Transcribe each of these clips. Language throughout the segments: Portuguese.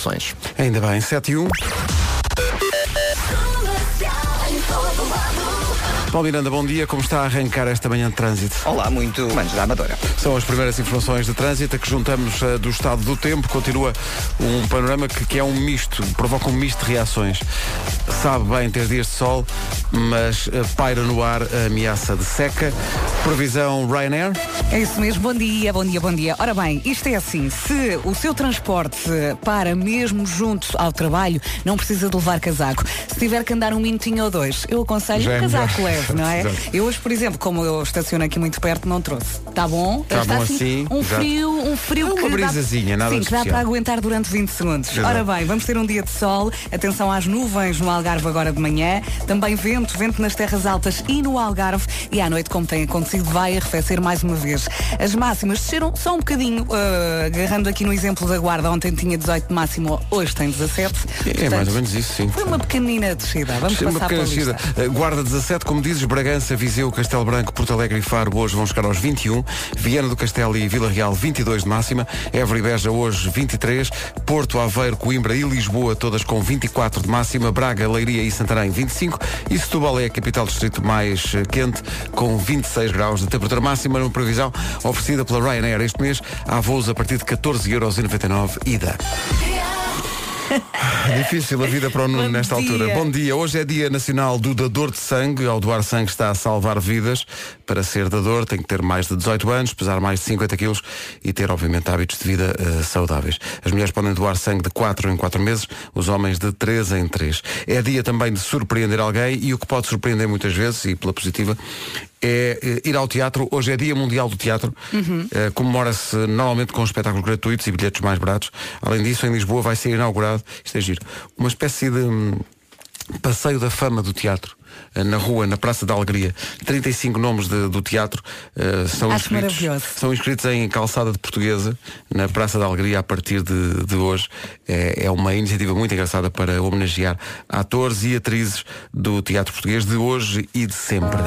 ações. Ainda bem, 7 e 1. Paulo Miranda, bom dia. Como está a arrancar esta manhã de trânsito? Olá, muito manos da Amadora. São as primeiras informações de trânsito a que juntamos uh, do estado do tempo. Continua um panorama que, que, é um misto, provoca um misto de reações. Sabe bem ter dias de sol, mas uh, paira no ar a ameaça de seca. Previsão Ryanair. É isso mesmo. Bom dia, bom dia, bom dia. Ora bem, isto é assim. Se o seu transporte para mesmo junto ao trabalho, não precisa de levar casaco. Se tiver que andar um minutinho ou dois, eu aconselho Já é um casaco melhor. Não é? Eu hoje, por exemplo, como eu estaciono aqui muito perto, não trouxe. Está bom? Tá Está bom assim, Um exato. frio, um frio É uma que brisazinha, dá, nada sim, que dá para aguentar durante 20 segundos. Exato. Ora bem, vamos ter um dia de sol. Atenção às nuvens no Algarve agora de manhã. Também vento, vento nas terras altas e no Algarve. E à noite, como tem acontecido, vai arrefecer mais uma vez. As máximas desceram só um bocadinho, ah, agarrando aqui no exemplo da Guarda, ontem tinha 18 de máximo, hoje tem 17. É mais ou menos isso, sim. Foi uma pequenina descida. Vamos Uma passar pequena pela lista. descida. Uh, Guarda 17, como dizes, Bragança, Viseu, Castelo Branco, Porto Alegre e Faro hoje vão chegar aos 21. Viana do Castelo e Vila Real 22 de máxima. Évora e Beja hoje 23. Porto, Aveiro, Coimbra e Lisboa todas com 24 de máxima. Braga, Leiria e Santarém 25. E Setúbal é a capital distrito mais eh, quente com 26 graus de temperatura máxima numa previsão oferecida pela Ryanair este mês. Há voos a partir de 14,99€ ida. Difícil a vida para o Nuno Bom nesta dia. altura. Bom dia. Hoje é Dia Nacional do Dador de Sangue. Ao doar sangue está a salvar vidas. Para ser dador tem que ter mais de 18 anos, pesar mais de 50 quilos e ter, obviamente, hábitos de vida eh, saudáveis. As mulheres podem doar sangue de 4 em 4 meses, os homens de 3 em 3. É dia também de surpreender alguém e o que pode surpreender muitas vezes, e pela positiva, é eh, ir ao teatro. Hoje é Dia Mundial do Teatro. Eh, Comemora-se normalmente com espetáculos gratuitos e bilhetes mais baratos. Além disso, em Lisboa vai ser inaugurado, isto é giro, uma espécie de hum, passeio da fama do teatro. Eh, Na rua, na Praça da Alegria, 35 nomes de- do teatro eh, são, Acho inscritos, são inscritos em calçada de portuguesa na Praça da Alegria a partir de, de hoje. É, é uma iniciativa muito engraçada para homenagear atores e atrizes do teatro português de hoje e de sempre.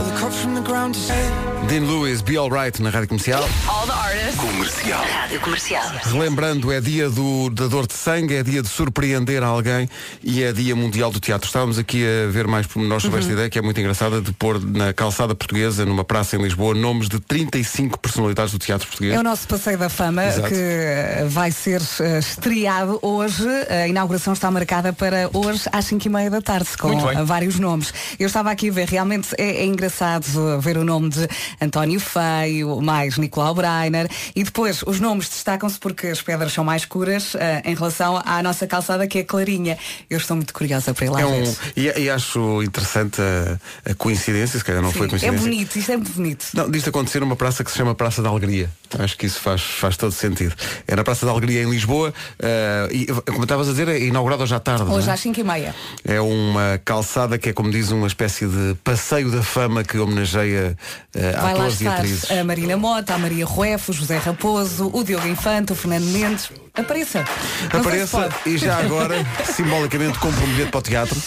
Dean Lewis, Be Alright na Rádio Comercial. All the artists. Comercial. Rádio Comercial. Relembrando, é dia do dador de sangue, é dia de surpreender alguém e é dia mundial do teatro. Estávamos aqui a ver mais pormenores sobre esta ideia, que é muito engraçada, de pôr na calçada portuguesa, numa praça em Lisboa, nomes de 35 personalidades do teatro português. É o nosso passeio da fama Exato. que eh, vai ser eh, estreado hoje. A inauguração está marcada para hoje às 5 e meia da tarde, com vários nomes. Eu estava aqui a ver, realmente é, é engraçado ver o nome de António Feio, mais Nicolau Breiner e depois os nomes destacam-se porque as pedras são mais escuras eh, em relação à nossa calçada que é clarinha. Eu estou muito curiosa para ir lá É um, e, e acho interessante a, a coincidência, se calhar não foi Sim, é coincidência. bonito, isto é muito bonito. Não, disto acontecer numa praça que se chama Praça da Alegria. Acho que isso faz, faz todo sentido. É na Praça da Alegria em Lisboa eh, e, como estavas a dizer, é inaugurado hoje à tarde. Hoje é? às 5 e meia. É uma calçada que é, como diz, uma espécie de passeio da fama que homenageia eh, Vai lá estar a Marina Mota, a Maria Rueff, o José Raposo, o Diogo Infante, o Fernando Mendes. Apareça. Não Apareça e já agora, simbolicamente, compre um bilhete para o teatro.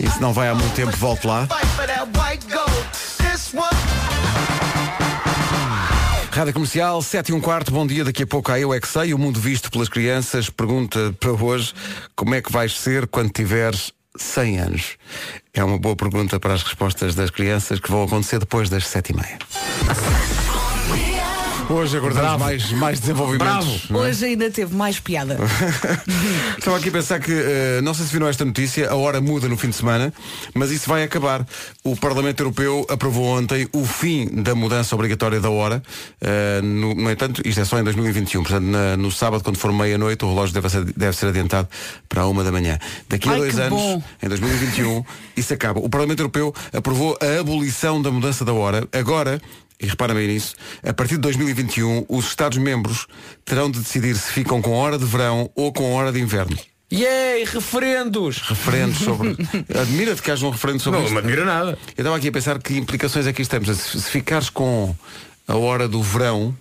E se não vai há muito tempo, volte lá. Rádio Comercial, 7 e um quarto, bom dia, daqui a pouco há Eu É Que Sei, o mundo visto pelas crianças, pergunta para hoje, como é que vais ser quando tiveres 100 anos? É uma boa pergunta para as respostas das crianças que vão acontecer depois das 7 Hoje aguardamos mais, mais desenvolvimentos. não é? Hoje ainda teve mais piada. Estava aqui a pensar que, eh, não sei se viram esta notícia, a hora muda no fim de semana, mas isso vai acabar. O Parlamento Europeu aprovou ontem o fim da mudança obrigatória da hora. Eh, no, no entanto, isto é só em 2021. Portanto, na- no sábado, quando for meia-noite, o relógio deve ser, deve ser adiantado para a uma da manhã. Daqui a Ai, dois que anos, bom. em 2021, isso acaba. O Parlamento Europeu aprovou a abolição da mudança da hora. Agora, e reparem bem nisso, a partir de 2021, os Estados-membros terão de decidir se ficam com hora de verão ou com hora de inverno. Yay, referendos! Referendos sobre. Admira-te que haja um referendo sobre Não isto. me admira nada. Eu estava aqui a pensar que implicações é que isto temos. Se, ficares com a hora do verão,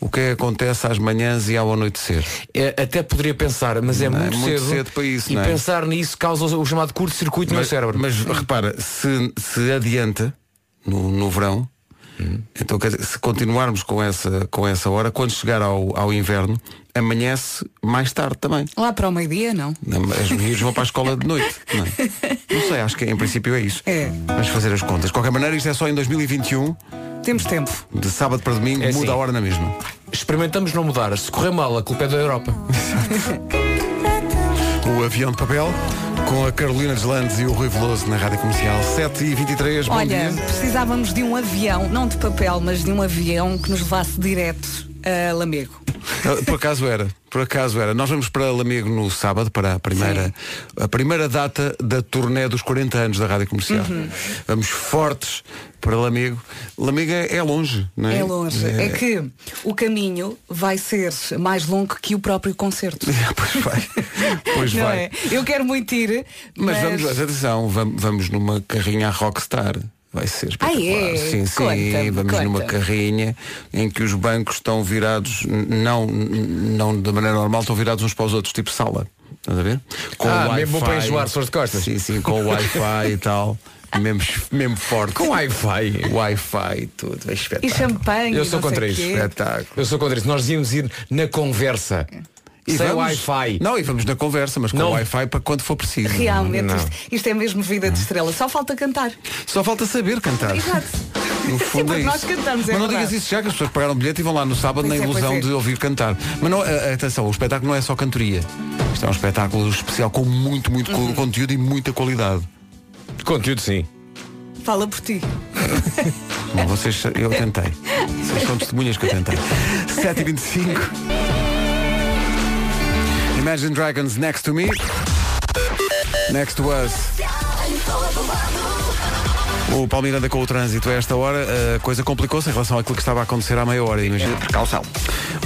o que é que acontece às manhãs e ao anoitecer? É, até poderia pensar, mas é Não, é muito, muito cedo, cedo para isso, E não é? pensar nisso causa o, o chamado curto-circuito no meu cérebro. mas repara, se, se adianta no, no verão, Então, quer dizer, se continuarmos com essa, com essa hora, quando chegar ao, ao inverno, amanhece mais tarde também. Lá para o meio-dia, não? As meninas vão para a escola de noite. Não, é? não sei, acho que em princípio é isso. É. Vamos fazer as contas. De qualquer maneira, isto é só em 2021, Temos tempo. de sábado para domingo, É muda assim. a hora na mesma. Experimentamos não mudar. Se correr mal, a culpa é da Europa. O avião de papel, com a Carolina Deslandes e o Rui Veloso na Rádio Comercial. 7 e 23 bom Olha, dia. precisávamos de um avião, não de papel, mas de um avião que nos levasse direto a Lamego. Ah, Por acaso era, por acaso era. Nós vamos para Lamego no sábado, para a primeira, a primeira data da turnê dos 40 anos da Rádio Comercial. Uhum. Vamos fortes para Lamego. Lamego é, é longe, não é? É longe. É que o caminho vai ser mais longo que o próprio concerto. pois vai. Pois não vai. é? Eu quero muito ir, Mas, mas, vamos, atenção, vamos, vamos numa carrinha Rockstar. Vai ser espetacular. Ah, é? Sim, sim, vamos numa conta-me. carrinha em que os bancos estão virados, não, não da maneira normal, estão virados uns para os outros, tipo sala. Estás a ver? Com Ah, mesmo bom para enjoar de costas. Sim, sim, com o Wi-Fi e tal. Mesmo, mesmo forte. Com Wi-Fi. Wi-Fi e tudo. É E espetáculo. champanhe. Eu e sou contra isso. Espetáculo. Eu sou contra isso. Nós íamos ir na conversa. E sem Wi-Fi. Não, e vamos na conversa, mas com Não. Wi-Fi para quando for preciso. Realmente, isto, isto é mesmo vida de estrela. Só falta cantar. Só falta saber cantar. Exato. No fundo porque é nós isso. cantamos, é Mas não verdade. digas isso já que as pessoas pagaram o bilhete e vão lá no sábado Pois na é, ilusão é. de ouvir cantar. Mas não, atenção, o espetáculo não é só cantoria. Isto é um espetáculo especial com muito, muito Uhum. co- conteúdo e muita qualidade. Conteúdo sim. Fala por ti. Bom, vocês, eu tentei. Vocês são testemunhas que eu tentei. 7h25. Imagine Dragons Next to Me. Next to Us. O Paulo Miranda com o trânsito a esta hora, a coisa complicou-se em relação àquilo que estava a acontecer à meia hora. Imagina. Precaução.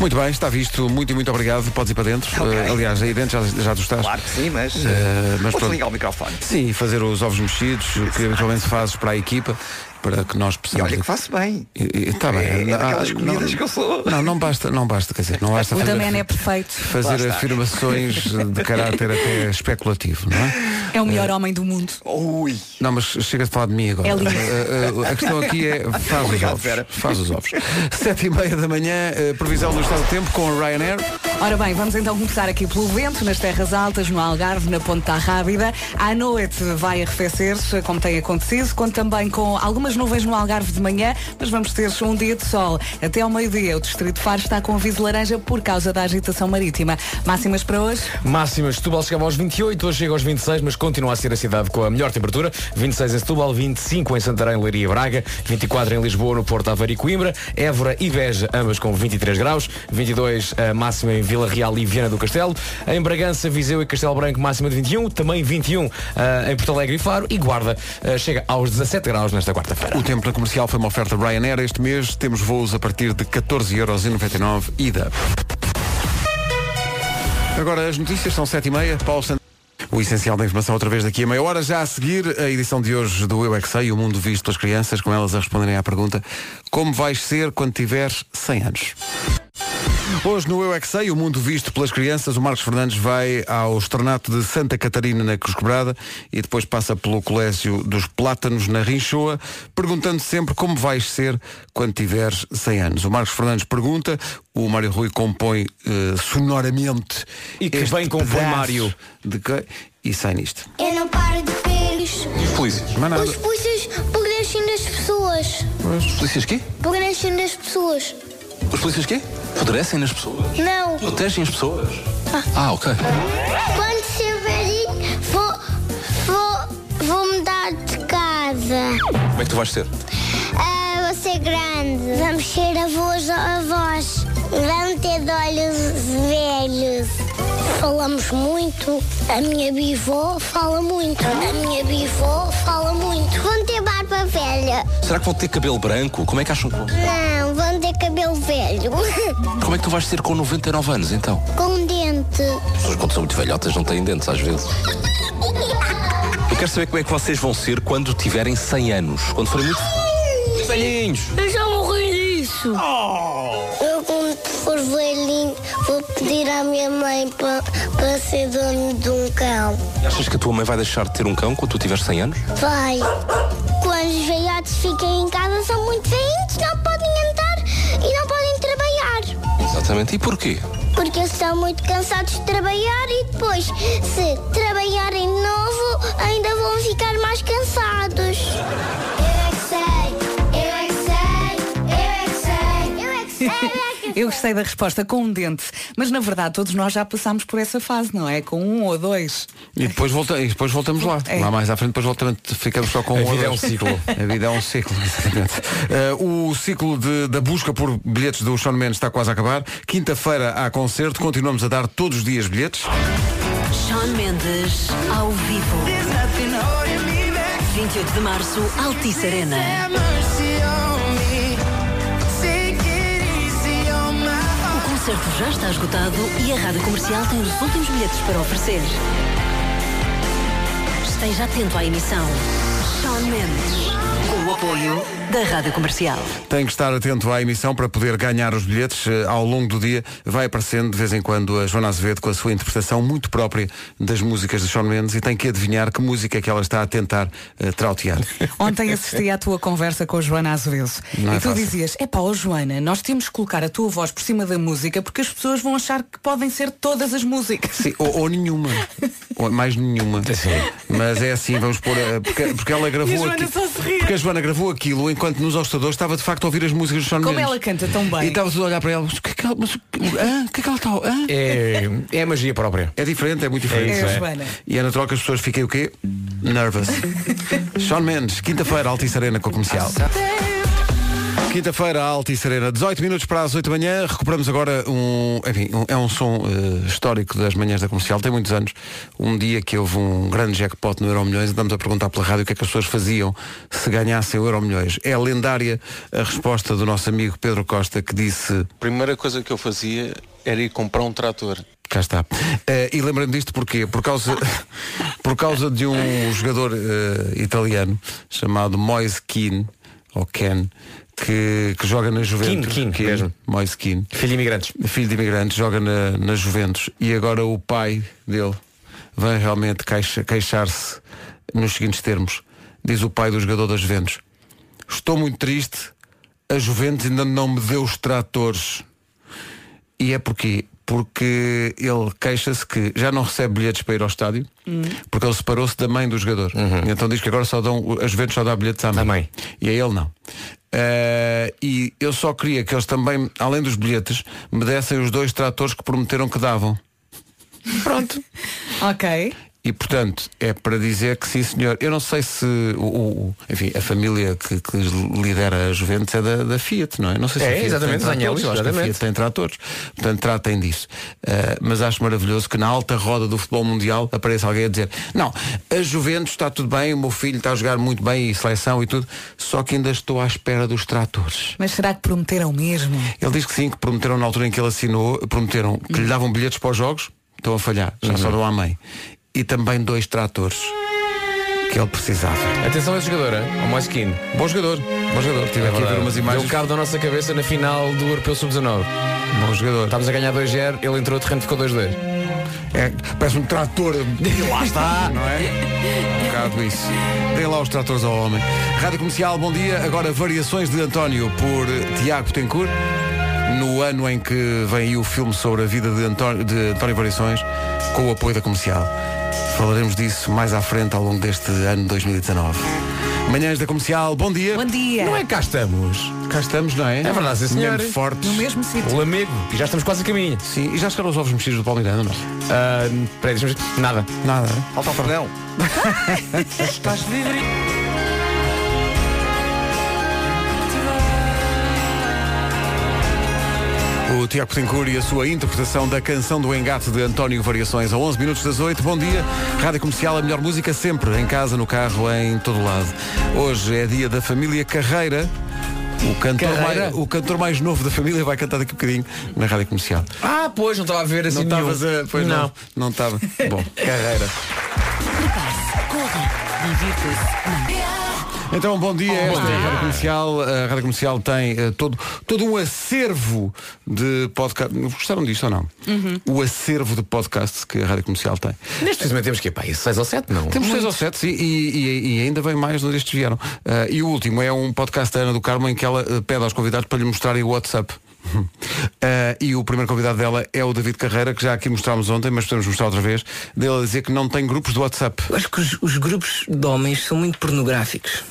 Muito bem, está visto. Muito e muito obrigado. Podes ir para dentro. Ok. Eh, aliás, aí dentro já, já tu estás. Claro que sim, mas, Eh, mas ligar o microfone. Sim, fazer os ovos mexidos, que habitualmente fazes para a equipa, para que nós E possamos. olha que faço bem. Está bem. É Ah, daquelas não- comidas que eu sou. Não, não basta, não basta, quer dizer, não basta O fazer, Man é perfeito. fazer afirmações de caráter até especulativo, não é? É o melhor homem do mundo. Ui. Não, mas chega de falar de mim agora. É lindo. Eh, eh, a questão aqui é faz os ovos. Vera. Faz os ovos. Sete e meia da manhã, previsão do estado do tempo com a Ryanair. Ora bem, vamos então começar aqui pelo vento, nas terras altas, no Algarve, na Ponta Rábida. À noite vai arrefecer-se, como tem acontecido, conto também com algumas nuvens no Algarve de manhã, mas vamos ter um dia de sol. Até ao meio-dia, o Distrito Faro está com aviso laranja por causa da agitação marítima. Máximas para hoje? Máximas, Setúbal chegava aos 28, hoje chega aos 26, mas continua a ser a cidade com a melhor temperatura. 26 em Setúbal, 25 em Santarém, Leiria e Braga, 24 em Lisboa, no Porto Aveiro e Coimbra, Évora e Beja, ambas com 23 graus, 22 a máxima em Vila Real e Viana do Castelo, em Bragança, Viseu e Castelo Branco, máxima de 21, também 21 ah, em Porto Alegre e Faro, e Guarda ah, chega aos 17 graus nesta quarta-feira. O tempo na comercial foi uma oferta Ryanair. Este mês temos voos a partir de 14,99€ ida. Agora as notícias são 7h30. Paulo Sant... O essencial da informação outra vez daqui a meia hora. Já a seguir a edição de hoje do Eu é Sei, o mundo visto pelas crianças, com elas a responderem à pergunta Como vais ser quando tiveres 100 anos? Hoje no Eu é Que Sei, o mundo visto pelas crianças, o Marcos Fernandes vai ao Estornato de Santa Catarina na Cruz Quebrada e depois passa pelo Colégio dos Plátanos na Rinchoa, perguntando sempre como vais ser quando tiveres 100 anos. O Marcos Fernandes pergunta, o Mário Rui compõe eh, sonoramente E que bem compõe, Mário. de que... e sai nisto. Eu não paro de ver isso. Polícias. Os polícias progressam das pessoas. Os polícias quê? Progressam das pessoas. Os polícias quê? Apodrecem nas pessoas. Não. Protegem as pessoas. Ah, ok. Quando velhinho, vou, vou, vou mudar de casa. Como é que tu vais ser? Ser grande. Vamos ser avós avós. Vamos ter de olhos velhos. Falamos muito. A minha bivó fala muito. A minha bivó fala muito. Vão ter barba velha. Será que vão ter cabelo branco? Como é que acham que vão? Não, vão ter cabelo velho. Como é que tu vais ser com 99 anos então? Com dente. As pessoas quando são muito velhotas não têm dentes às vezes. Eu quero saber como é que vocês vão ser quando tiverem 100 anos. Quando forem muito velhinhos. Eu já morri disso. Eu, quando for velhinho, vou pedir à minha mãe para para ser dono de um cão. Achas que a tua mãe vai deixar de ter um cão quando tu tiveres 100 anos? Vai. quando os velhotes ficam em casa são muito veinhos, não podem andar e não podem trabalhar. Exatamente. E porquê? Porque eles estão muito cansados de trabalhar e depois, se trabalharem de novo, ainda vão ficar mais cansados. Eu gostei da resposta com um dente, mas na verdade todos nós já passámos por essa fase, não é? Com um ou dois. E depois, volta, e depois voltamos lá. É. Lá mais à frente, depois voltamos, ficamos só com A um ou vida é um ciclo. A vida é um ciclo, exatamente. Eh, o ciclo de- da busca por bilhetes do Sean Mendes está quase a acabar. Quinta-feira há concerto, continuamos a dar todos os dias bilhetes. Sean Mendes, ao vivo. 28 de março, Altice Arena. Concerto já está esgotado e a rádio comercial tem os últimos bilhetes para oferecer. Esteja atento à emissão. Sean Mendes, apoio da rádio comercial. Tem que estar atento à emissão para poder ganhar os bilhetes eh, ao longo do dia. Vai aparecendo de vez em quando a Joana Azevedo com a sua interpretação muito própria das músicas de Sean Mendes e tem que adivinhar que música é que ela está a tentar eh, trautear. Ontem assisti à tua conversa com a Joana Azevedo Não é e tu fácil. dizias, é pá, Joana, nós temos que colocar a tua voz por cima da música porque as pessoas vão achar que podem ser todas as músicas. Sim, ou, ou nenhuma. Ou mais nenhuma. Mas é assim, vamos pôr. a- Porque, porque ela gravou E a Joana aqui- só se. Porque a Joana gravou aquilo enquanto nos hostadores estava de facto a ouvir as músicas do Sean Como Mendes. ela canta tão bem. E estava tudo a olhar para ela, mas o que é que ela, mas, o que- ah, o que é que ela está? ah?" É, é a magia própria. É diferente, é muito diferente. É a Joana. E é natural que as pessoas fiquem o quê? Nervous. Sean Mendes, quinta-feira, Altice Arena com a comercial. Quinta-feira, Altice Arena, 18 minutos para as 8 da manhã. Recuperamos agora um. Enfim, um- é um som eh, histórico das manhãs da comercial. Tem muitos anos. Um dia que houve um grande jackpot no Euro Milhões. Andamos a perguntar pela rádio o que é que as pessoas faziam se ganhassem o Euro Milhões. É lendária a resposta do nosso amigo Pedro Costa que disse. primeira coisa que eu fazia era ir comprar um trator. Cá está. Eh, e lembrei-me disto porquê? Por causa, por causa de um jogador eh, italiano chamado Moise Keane, ou Ken, que, que joga na Juventus. Keane, Keane, mesmo. Moise Keane. Filho de imigrantes. Filho de imigrantes, joga na, na Juventus. E agora o pai dele vai realmente queixa- queixar-se nos seguintes termos. Diz o pai do jogador da Juventus. Estou muito triste, a Juventus ainda não me deu os tratores. E é porquê? Porque ele queixa-se que já não recebe bilhetes para ir ao estádio, porque ele separou-se da mãe do jogador. E Então diz que agora só dão, as Juventus só dá bilhetes à mãe. Mãe. E a ele não. Eh, e eu só queria que eles também, além dos bilhetes, me dessem os dois tratores que prometeram que davam. Pronto. Ok. E portanto, é para dizer que sim senhor. Eu não sei se o, o- enfim, a família que, que lidera a Juventus é da, da Fiat, não é? Não sei se É, a Fiat exatamente, tem tratores, acho que a exatamente. Fiat tem tratores. Portanto, tratem disso. Uh, mas acho maravilhoso que na alta roda do futebol mundial apareça alguém a dizer, não, a Juventus está tudo bem, o meu filho está a jogar muito bem e seleção e tudo, só que ainda estou à espera dos tratores. Mas será que prometeram mesmo? Ele diz que sim, que prometeram na altura em que ele assinou, prometeram que lhe davam bilhetes para os jogos, estão a falhar, já só dão à mãe. E também dois tratores que ele precisava. Atenção a esse jogador, ao Moise Keane. Bom jogador, bom jogador. Tive aqui a ver umas imagens. Deu cabo da nossa cabeça na final do Europeu Sub-19. Bom jogador. Estávamos a ganhar 2-0, ele entrou, de repente ficou 2-2. É, parece um trator. E lá está, não é? Um bocado isso. Dê lá os tratores ao homem. Rádio Comercial, bom dia. Agora variações de António por Tiago Tencourt. No ano em que vem aí o filme sobre a vida de António, de António Variações, com o apoio da comercial. Falaremos disso mais à frente ao longo deste ano 2019. Manhãs da comercial, bom dia. Bom dia. Não é cá estamos. Cá estamos, não é? É verdade, sim, senhor. Mesmo fortes. No mesmo sítio. O amigo. E já estamos quase a caminho. Sim, e já chegaram os ovos mexidos do Paulo Miranda, não? Ah, Peraí, deixa-me ver. Nada. Nada? Falta o perdão. O Tiago Petencourt e a sua interpretação da canção do engate de António Variações a 11 minutos das 8. Bom dia. Rádio Comercial, a melhor música sempre, em casa, no carro, em todo lado. Hoje é dia da família Carreira. O cantor, Carreira? mais, o cantor mais novo da família vai cantar daqui a bocadinho na Rádio Comercial. Ah, pois, não estava a ver assim não estavas a. Pois não. Não estava. Bom, Carreira. Prepare-se, corra, divirta-se. Então, bom dia. Esta é a Rádio Comercial. A Rádio Comercial tem eh, todo, todo um acervo de podcast. Gostaram disto ou não? O acervo de podcasts que a Rádio Comercial tem. Neste precisamente temos que ir, pá, 6 ou 7, não? Temos seis ou sete sim, e, e- e ainda vem mais onde estes vieram. Ah, e o último é um podcast da Ana do Carmo em que ela eh, pede aos convidados para lhe mostrarem o WhatsApp. Ah, e o primeiro convidado dela é o David Carreira, que já aqui mostrámos ontem, mas podemos mostrar outra vez, dele a dizer que não tem grupos de WhatsApp. Eu acho que os, os grupos de homens são muito pornográficos.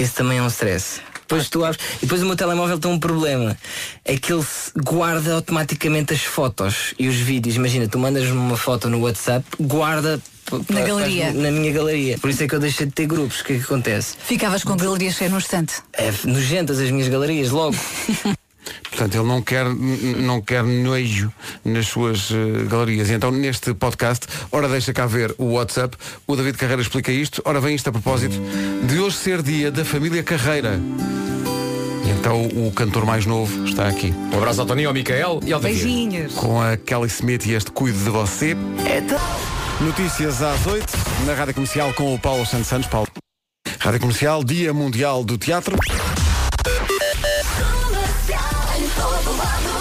Esse também é um stress. Depois tu abres, e depois o meu telemóvel tem um problema. É que ele guarda automaticamente as fotos e os vídeos. Imagina, tu mandas-me uma foto no WhatsApp, guarda Na galeria. na minha galeria. Por isso é que eu deixei de ter grupos. O que é que acontece? Ficavas com galerias cheias no instante. É nojentas as minhas galerias, logo. Portanto, ele não quer, não quer nojo nas suas eh, galerias. E então, neste podcast, ora deixa cá ver o WhatsApp, o David Carreira explica isto, ora vem isto a propósito de hoje ser dia da família Carreira. E então o cantor mais novo está aqui. Um abraço ao Tony, ao Micael e ao David. Beijinhos. Com a Kelly Smith e este Cuide de Você. Notícias às 8, na Rádio Comercial com o Paulo Santos Santos. Paulo. Rádio Comercial, Dia Mundial do Teatro.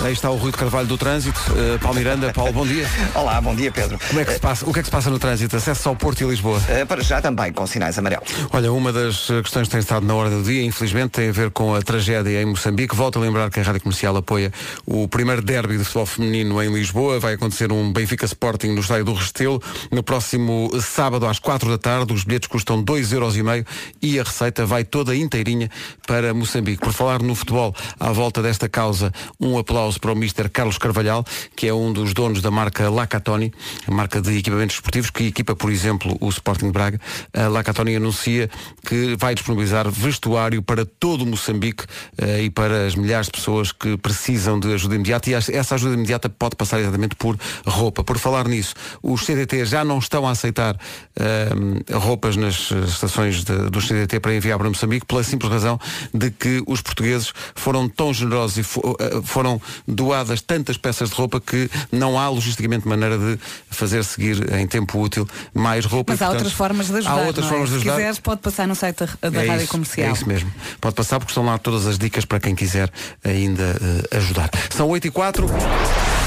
Aí está o Rui de Carvalho do Trânsito. Uh, Paulo Miranda, Paulo, bom dia. Olá, bom dia Pedro. Como é que se passa? O que é que se passa no trânsito? Acesso ao Porto e Lisboa. Eh, para já também com sinais amarelos. Olha, uma das eh, questões que tem estado na hora do dia, infelizmente, tem a ver com a tragédia em Moçambique. Volto a lembrar que a Rádio Comercial apoia o primeiro derby de futebol feminino em Lisboa. Vai acontecer um Benfica Sporting no estádio do Restelo no próximo sábado às 4 da tarde. Os bilhetes custam 2,5€ e a receita vai toda inteirinha para Moçambique. Por falar no futebol, à volta desta causa, um aplauso para o Mr. Carlos Carvalhal, que é um dos donos da marca Lacatoni, a marca de equipamentos esportivos que equipa, por exemplo, o Sporting Braga. A Lacatoni anuncia que vai disponibilizar vestuário para todo Moçambique eh, e para as milhares de pessoas que precisam de ajuda imediata e essa- ajuda imediata pode passar exatamente por roupa. Por falar nisso, os CDT já não estão a aceitar eh, roupas nas estações de- dos CDT para enviar para Moçambique pela simples razão de que os portugueses foram tão generosos e fo- eh, foram doadas tantas peças de roupa que não há logisticamente maneira de fazer seguir em tempo útil mais roupa. Mas e, há portanto, outras formas de ajudar. Há outras é? formas de Se ajudar. quiseres, pode passar no site da, da É Rádio isso, Comercial. É isso mesmo. Pode passar porque estão lá todas as dicas para quem quiser ainda eh, ajudar. São 8 e 4.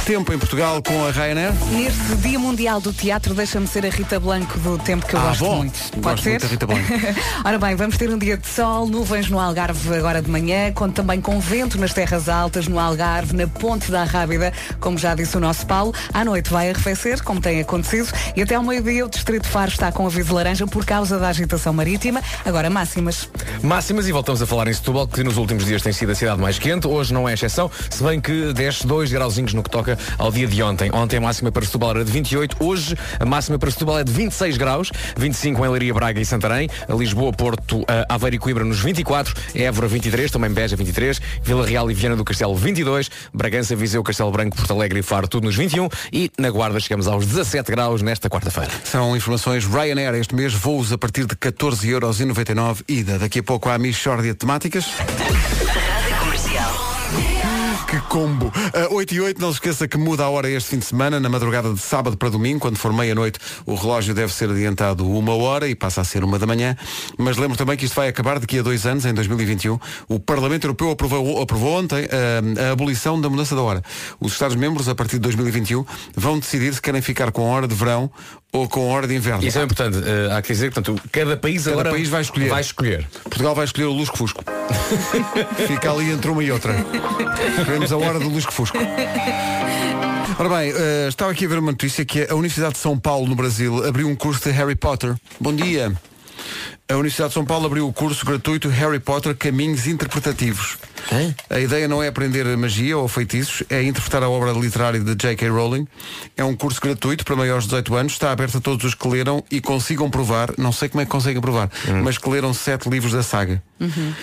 Tempo em Portugal com a Ryanair. Neste Dia Mundial do Teatro, deixa-me ser a Rita Blanco do tempo que eu Ah, gosto bom. muito. Pode Gosto ser? muito Rita Blanco. Ora bem, vamos ter um dia de sol, nuvens no Algarve agora de manhã, conto também com vento nas terras altas, no Algarve, na Ponte da Rábida, como já disse o nosso Paulo. À noite vai arrefecer, como tem acontecido, e até ao meio-dia o Distrito de Faro está com aviso laranja por causa da agitação marítima. Agora máximas. Máximas e voltamos a falar em Setúbal, que nos últimos dias tem sido a cidade mais quente. Hoje não é exceção, se bem que desce 2 grauzinhos no que toca ao dia de ontem. Ontem a máxima para Setúbal era de 28, hoje a máxima para Setúbal é de 26 graus, 25 em Leiria, Braga e Santarém, Lisboa, Porto, eh, Aveiro e Coimbra nos 24, Évora 23, também Beja 23, Vila Real e Viana do Castelo 22, Bragança, Viseu, Castelo Branco, Porto Alegre e Faro tudo nos 21 e na Guarda chegamos aos 17 graus nesta quarta-feira. São informações Ryanair este mês, voos a partir de 14,99€ ida. Daqui a pouco há a Michórdia de Temáticas. Que combo! Uh, 8 e 8, não se esqueça que muda a hora este fim de semana, na madrugada de sábado para domingo, quando for meia-noite, o relógio deve ser adiantado uma hora e passa a ser uma da manhã. Mas lembro também que isto vai acabar daqui a dois anos, em 2021. O Parlamento Europeu aprovou, aprovou ontem uh, a abolição da mudança da hora. Os Estados-membros, a partir de 2021, vão decidir se querem ficar com a hora de verão ou com hora de inverno. Isso é importante, eh, há que dizer que portanto, cada país Cada agora país vai escolher. Vai escolher. Portugal vai escolher o Lusco-Fusco. Fica ali entre uma e outra. Queremos a hora do Lusco-Fusco. Ora bem, eh, estava aqui a ver uma notícia que a Universidade de São Paulo, no Brasil, abriu um curso de Harry Potter. Bom dia. A Universidade de São Paulo abriu o curso gratuito Harry Potter Caminhos Interpretativos. A ideia não é aprender magia ou feitiços, é interpretar a obra literária de J.K. Rowling. É um curso gratuito para maiores de 18 anos, está aberto a todos os que leram e consigam provar, não sei como é que conseguem provar, mas que leram sete livros da saga.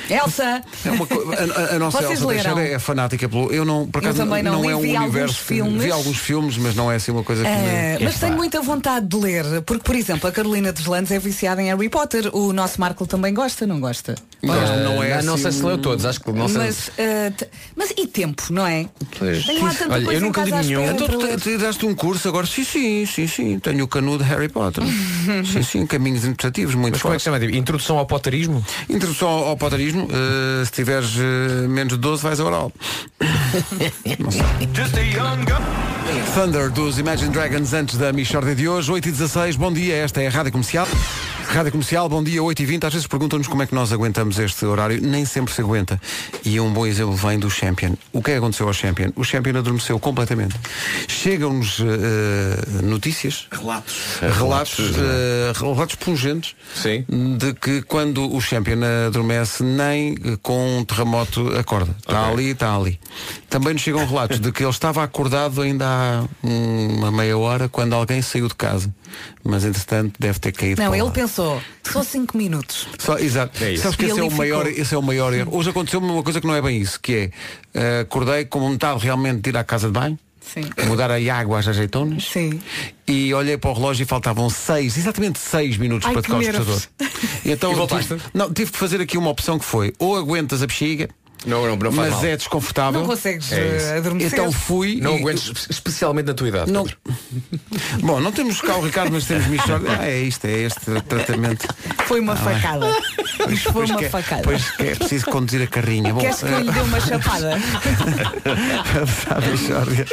Elsa! É uma a, a- a nossa Vocês Elsa? Teixeira é fanática pelo. Eu não, por Eu acaso, também não li, é um vi alguns universo. filmes. Vi alguns filmes, mas não é assim uma coisa que. Eh, me- mas tenho muita vontade de ler, porque, por exemplo, a Carolina Deslandes é viciada em Harry Potter. O nosso Marco também gosta, não gosta? Mas não é não assim sei se leu todos, acho que não sei, Mas Mas, e tempo, não é? Pois. Tenho lá tanta Olha, coisa eu nunca li nenhum. Então tu, daste um curso agora? Sim, sim, sim, sim. Tenho o canudo de Harry Potter. sim, sim, caminhos interpretativos, muito Mas como é que se chama? Introdução ao potarismo? Introdução ao, potarismo. eh, se tiveres eh, menos de 12, vais a oral. Thunder dos Imagine Dragons antes da Michordia de hoje, 8 e 16 Bom dia, esta é a Rádio Comercial. Rádio Comercial, bom dia, 8 e 20 Às vezes perguntam-nos como é que nós aguentamos este horário. Nem sempre se aguenta. E um bom exemplo vem do Champion. O que é que aconteceu ao Champion? O Champion adormeceu completamente. Chegam-nos eh, notícias, Relatos. relatos, eh, relatos pungentes Sim. de que quando o Champion adormece nem com um terremoto acorda. Está Ok. ali, está ali. Também nos chegam relatos de que ele estava acordado ainda há uma meia hora quando alguém saiu de casa. Mas entretanto deve ter caído. Não, para ele lá. pensou, só 5 minutos. Só, exato. É isso. Sabes que E esse é, o maior, ficou. esse é o maior erro. Hoje aconteceu-me uma coisa que não é bem isso, que é eh, acordei com vontade realmente de ir à casa de banho, Sim. mudar a água às azeitonas Sim. e olhei para o relógio e faltavam seis, exatamente seis minutos Ai, para tocar o despertador. E então E voltaste? tive, não, tive que fazer aqui uma opção que foi ou aguentas a bexiga, Não, não, não faz mas mal. é desconfortável. Não consegues É isso. eh, adormecer. Então fui. Não e- aguentes, espe- especialmente na tua idade. Não. Pedro. Bom, não temos cá o Ricardo, mas temos Michordia. Ah, é isto, é este tratamento. Foi uma facada. Isto foi Pois uma que é- facada. Pois que é preciso conduzir a carrinha. Bom, Queres que eu lhe dê uma chapada? a Michórdia.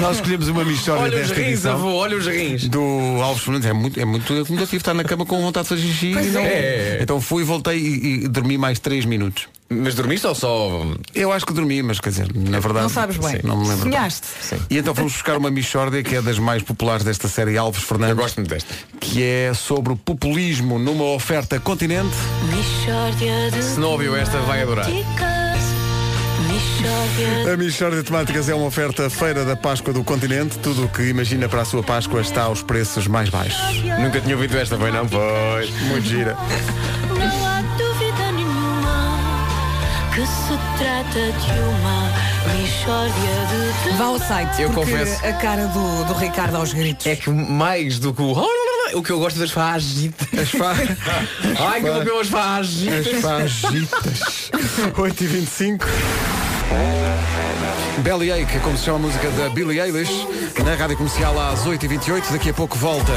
Nós escolhemos uma Michórdia Olha os desta rins, edição. avô, olha os rins. do Alves Fernandes é muito, é muito acomodativo estar na cama com vontade de fazer xixi Pois e não- é. então fui, voltei e, e dormi mais 3 minutos Mas dormiste ou só. eu acho que dormi, mas quer dizer, na verdade Não sabes bem. sim, não me lembro bem. Sonhaste? e então fomos buscar uma Michórdia que é das mais populares desta série Alves Fernandes Eu gosto muito desta. que é sobre o populismo numa oferta continente Se não ouviu esta, vai adorar. A Michórdia de Temáticas é uma oferta feira da Páscoa do continente tudo o que imagina para a sua Páscoa está aos preços mais baixos Nunca tinha ouvido esta, foi não? Pois. muito gira que se trata de uma de Vá ao site. Eu confesso. A cara do, do Ricardo aos gritos. É que mais do que o. O que eu gosto das fagitas. as, fa... Ai, que eu vou ver as fagitas. as fagitas 8h25 Belly Ache, é como se chama a música da Billie Eilish Na rádio comercial às 8h28 Daqui a pouco volta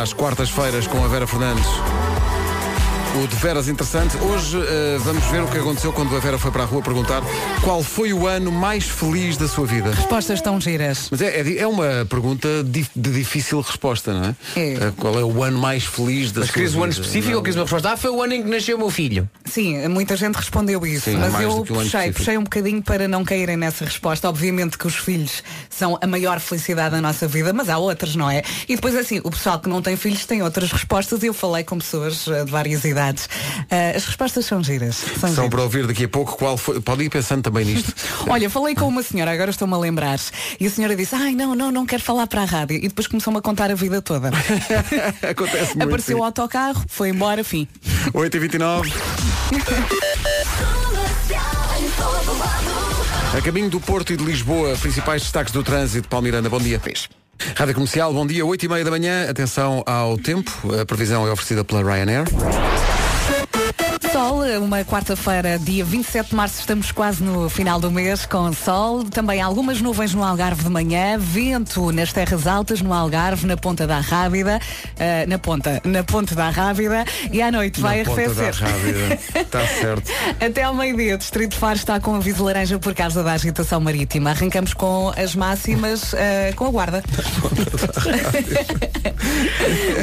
Às quartas-feiras com a Vera Fernandes o de Veras interessante. Hoje eh, vamos ver o que aconteceu quando a Vera foi para a rua perguntar qual foi o ano mais feliz da sua vida. Respostas tão giras. Mas é, é é uma pergunta dif- de difícil resposta, não é? É. Eh, Qual é o ano mais feliz da Mas sua vida? o ano específico ou querias uma resposta? Ah, foi o ano em que nasceu o meu filho. Sim, muita gente respondeu isso, Sim, mas eu puxei, puxei um bocadinho para não caírem nessa resposta. Obviamente que os filhos são a maior felicidade da nossa vida, mas há outras, não é? E depois assim, o pessoal que não tem filhos tem outras respostas e eu falei com pessoas eh, de várias idades. Ah, as respostas são giras. São São giras. para ouvir daqui a pouco qual foi. Pode ir pensando também nisto. Olha, falei com uma senhora, agora estou-me a lembrar, e a senhora disse, ai não, não, não quero falar para a rádio. E depois começou-me a contar a vida toda. Acontece muito. Apareceu o autocarro, foi embora, fim. 8h29. A caminho do Porto e de Lisboa, principais destaques do trânsito. Paulo Miranda, bom dia. Rádio Comercial, bom dia, 8h30 da manhã. Atenção ao tempo. A previsão é oferecida pela Ryanair. Sol, uma quarta-feira, dia 27 de março, estamos quase no final do mês com sol. Também algumas nuvens no Algarve de manhã, vento nas terras altas no Algarve, na ponta da Rábida, ah, na ponta, na ponta da Rábida e à noite vai Na ponta da arrefecer. Rábida. Está certo. Até ao meio-dia, o Distrito de Faro está com aviso laranja por causa da agitação marítima. Arrancamos com as máximas ah, com a guarda.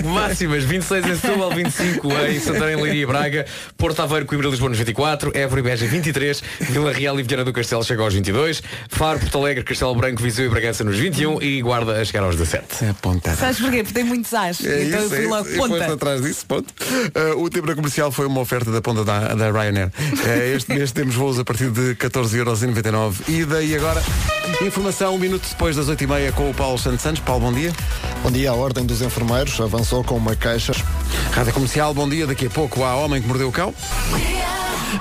Máximas, 26 em Setúbal, 25 em Santarém, Leiria e Braga, Porto Aveiro, Coimbra, Lisboa nos 24, Évora e Beja 23, Vila Real e Viana do Castelo chega aos 22, Faro, Porto Alegre, Castelo Branco, Viseu e Bragança nos 21 e Guarda a chegar aos 17. É ponta. Sabes porquê? Porque tem muitos as. É então eu isso, fui é isso. Foste ponta. atrás disso, ponto. Uh, o tempo na comercial foi uma oferta da ponta da, da Ryanair. Uh, este mês temos voos a partir de 14,99€. E daí agora, informação um minuto depois das 8h30 com o Paulo Santos Santos. Paulo, bom dia. Bom dia, a Ordem dos Enfermeiros avançou com uma caixa. Rádio Comercial, bom dia. Daqui a pouco há Homem que Mordeu o Cão.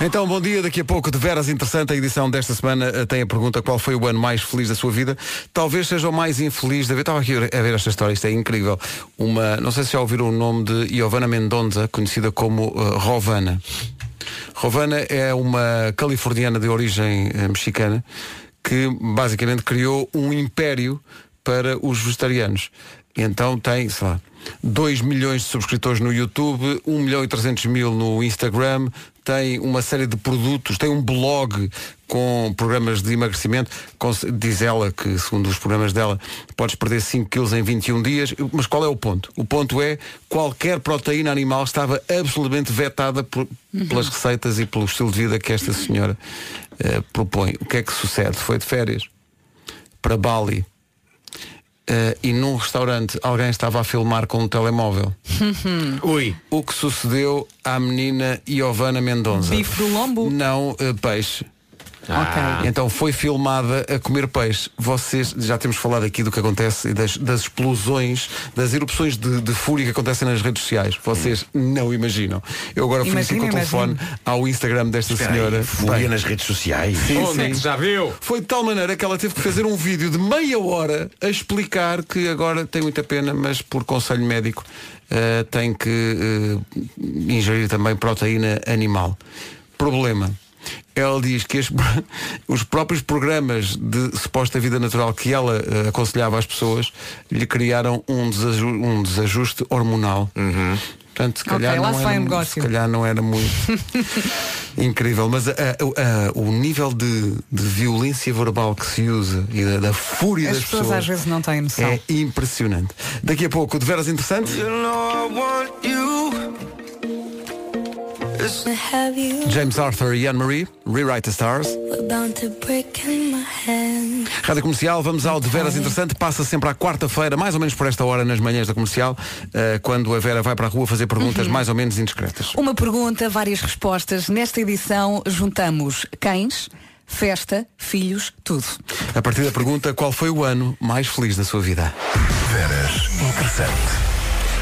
Então, bom dia. Daqui a pouco, de veras interessante, a edição desta semana eh, tem a pergunta qual foi o ano mais feliz da sua vida. Talvez seja o mais infeliz da vida. Estava aqui a ver esta história, isto é incrível. Uma, não sei se já ouviram o nome de Giovanna Mendonça, conhecida como eh, Rovana. Rovana é uma californiana de origem eh, mexicana que basicamente criou um império para os vegetarianos. Então tem, sei lá, 2 milhões de subscritores no YouTube, 1 milhão e 300 mil no Instagram, tem uma série de produtos, tem um blog com programas de emagrecimento. Diz ela que, segundo os programas dela, podes perder 5 quilos em 21 dias. Mas qual é o ponto? O ponto é qualquer proteína animal estava absolutamente vetada por- pelas receitas e pelo estilo de vida que esta senhora eh, propõe. O que é que sucede? Foi de férias para Bali. Eh, e num restaurante alguém estava a filmar com um telemóvel. Ui. O que sucedeu à menina Iovana Mendonça? Bife do lombo? Não, eh, peixe. Ok. Então foi filmada a comer peixe. Vocês já temos falado aqui do que acontece e das, das explosões, das erupções de, de fúria que acontecem nas redes sociais. Vocês não imaginam. Eu agora fui assim com o telefone ao Instagram desta Espera senhora. aí, fúria Bem, nas redes sociais. Sim, Onde é sim. que já viu? Foi de tal maneira que ela teve que fazer um vídeo de meia hora a explicar que agora tem muita pena, mas por conselho médico eh, tem que eh, ingerir também proteína animal. Problema. Ela diz que as- os próprios programas de suposta vida natural que ela eh, aconselhava às pessoas lhe criaram um, desaju- um desajuste hormonal. Portanto, se calhar, lá não era, negócio. se calhar não era muito incrível. Mas a- a- a- o nível de, de violência verbal que se usa e da, da fúria As das pessoas pessoas às vezes não têm noção. é impressionante. Daqui a pouco, de veras interessante, James Arthur e Anne-Marie, Rewrite the Stars. Rádio Comercial, vamos ao de veras interessante. Passa sempre à quarta-feira, mais ou menos por esta hora, nas manhãs da comercial, eh, quando a Vera vai para a rua fazer perguntas Uhum. mais ou menos indiscretas. Uma pergunta, várias respostas. Nesta edição juntamos cães, festa, filhos, tudo. A partir da pergunta, qual foi o ano mais feliz da sua vida? Veras interessante.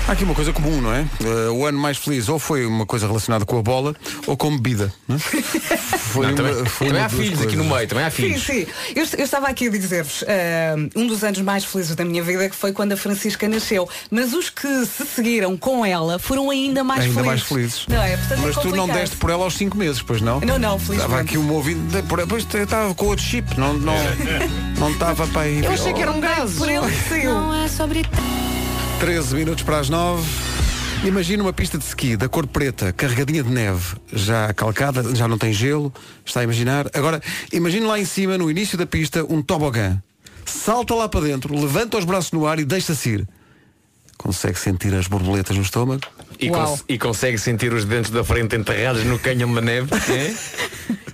Há aqui uma coisa comum, não é? Eh, o ano mais feliz ou foi uma coisa relacionada com a bola ou com bebida. Não é? Foi Não, também, foi também uma há filhos aqui no coisas. meio, também há Sim, filhos. sim. Eu, eu estava aqui a dizer-vos, ah, um dos anos mais felizes da minha vida que foi quando a Francisca nasceu. Mas os que se seguiram com ela foram ainda mais Ainda felizes. mais felizes. Não é? Portanto, Mas é tu não deste por ela aos 5 meses, pois não? Não, não, felizmente. Estava aqui um por- pois estava com outro chip, não não não estava para aí. Eu achei que era um gajo. Por ele que saiu. Não é sobre 13 minutos para as 9. Imagina uma pista de ski da cor preta, carregadinha de neve, já calcada, já não tem gelo, está a imaginar. Agora, imagine lá em cima, no início da pista, um tobogã. Salta lá para dentro, levanta os braços no ar e deixa-se ir. Consegue sentir as borboletas no estômago? E, cons- e consegue sentir os dentes da frente enterrados no canhão da neve.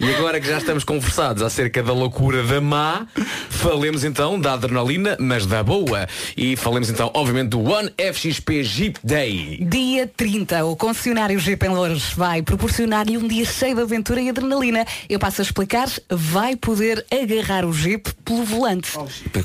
E agora que já estamos conversados acerca da loucura da má, falemos então da adrenalina, mas da boa. E falemos então, obviamente, do One FXP Jeep Day. Dia 30, o concessionário Jeep em Louros vai proporcionar-lhe um dia cheio de aventura e adrenalina. Eu passo a explicar, vai poder agarrar o Jeep pelo volante.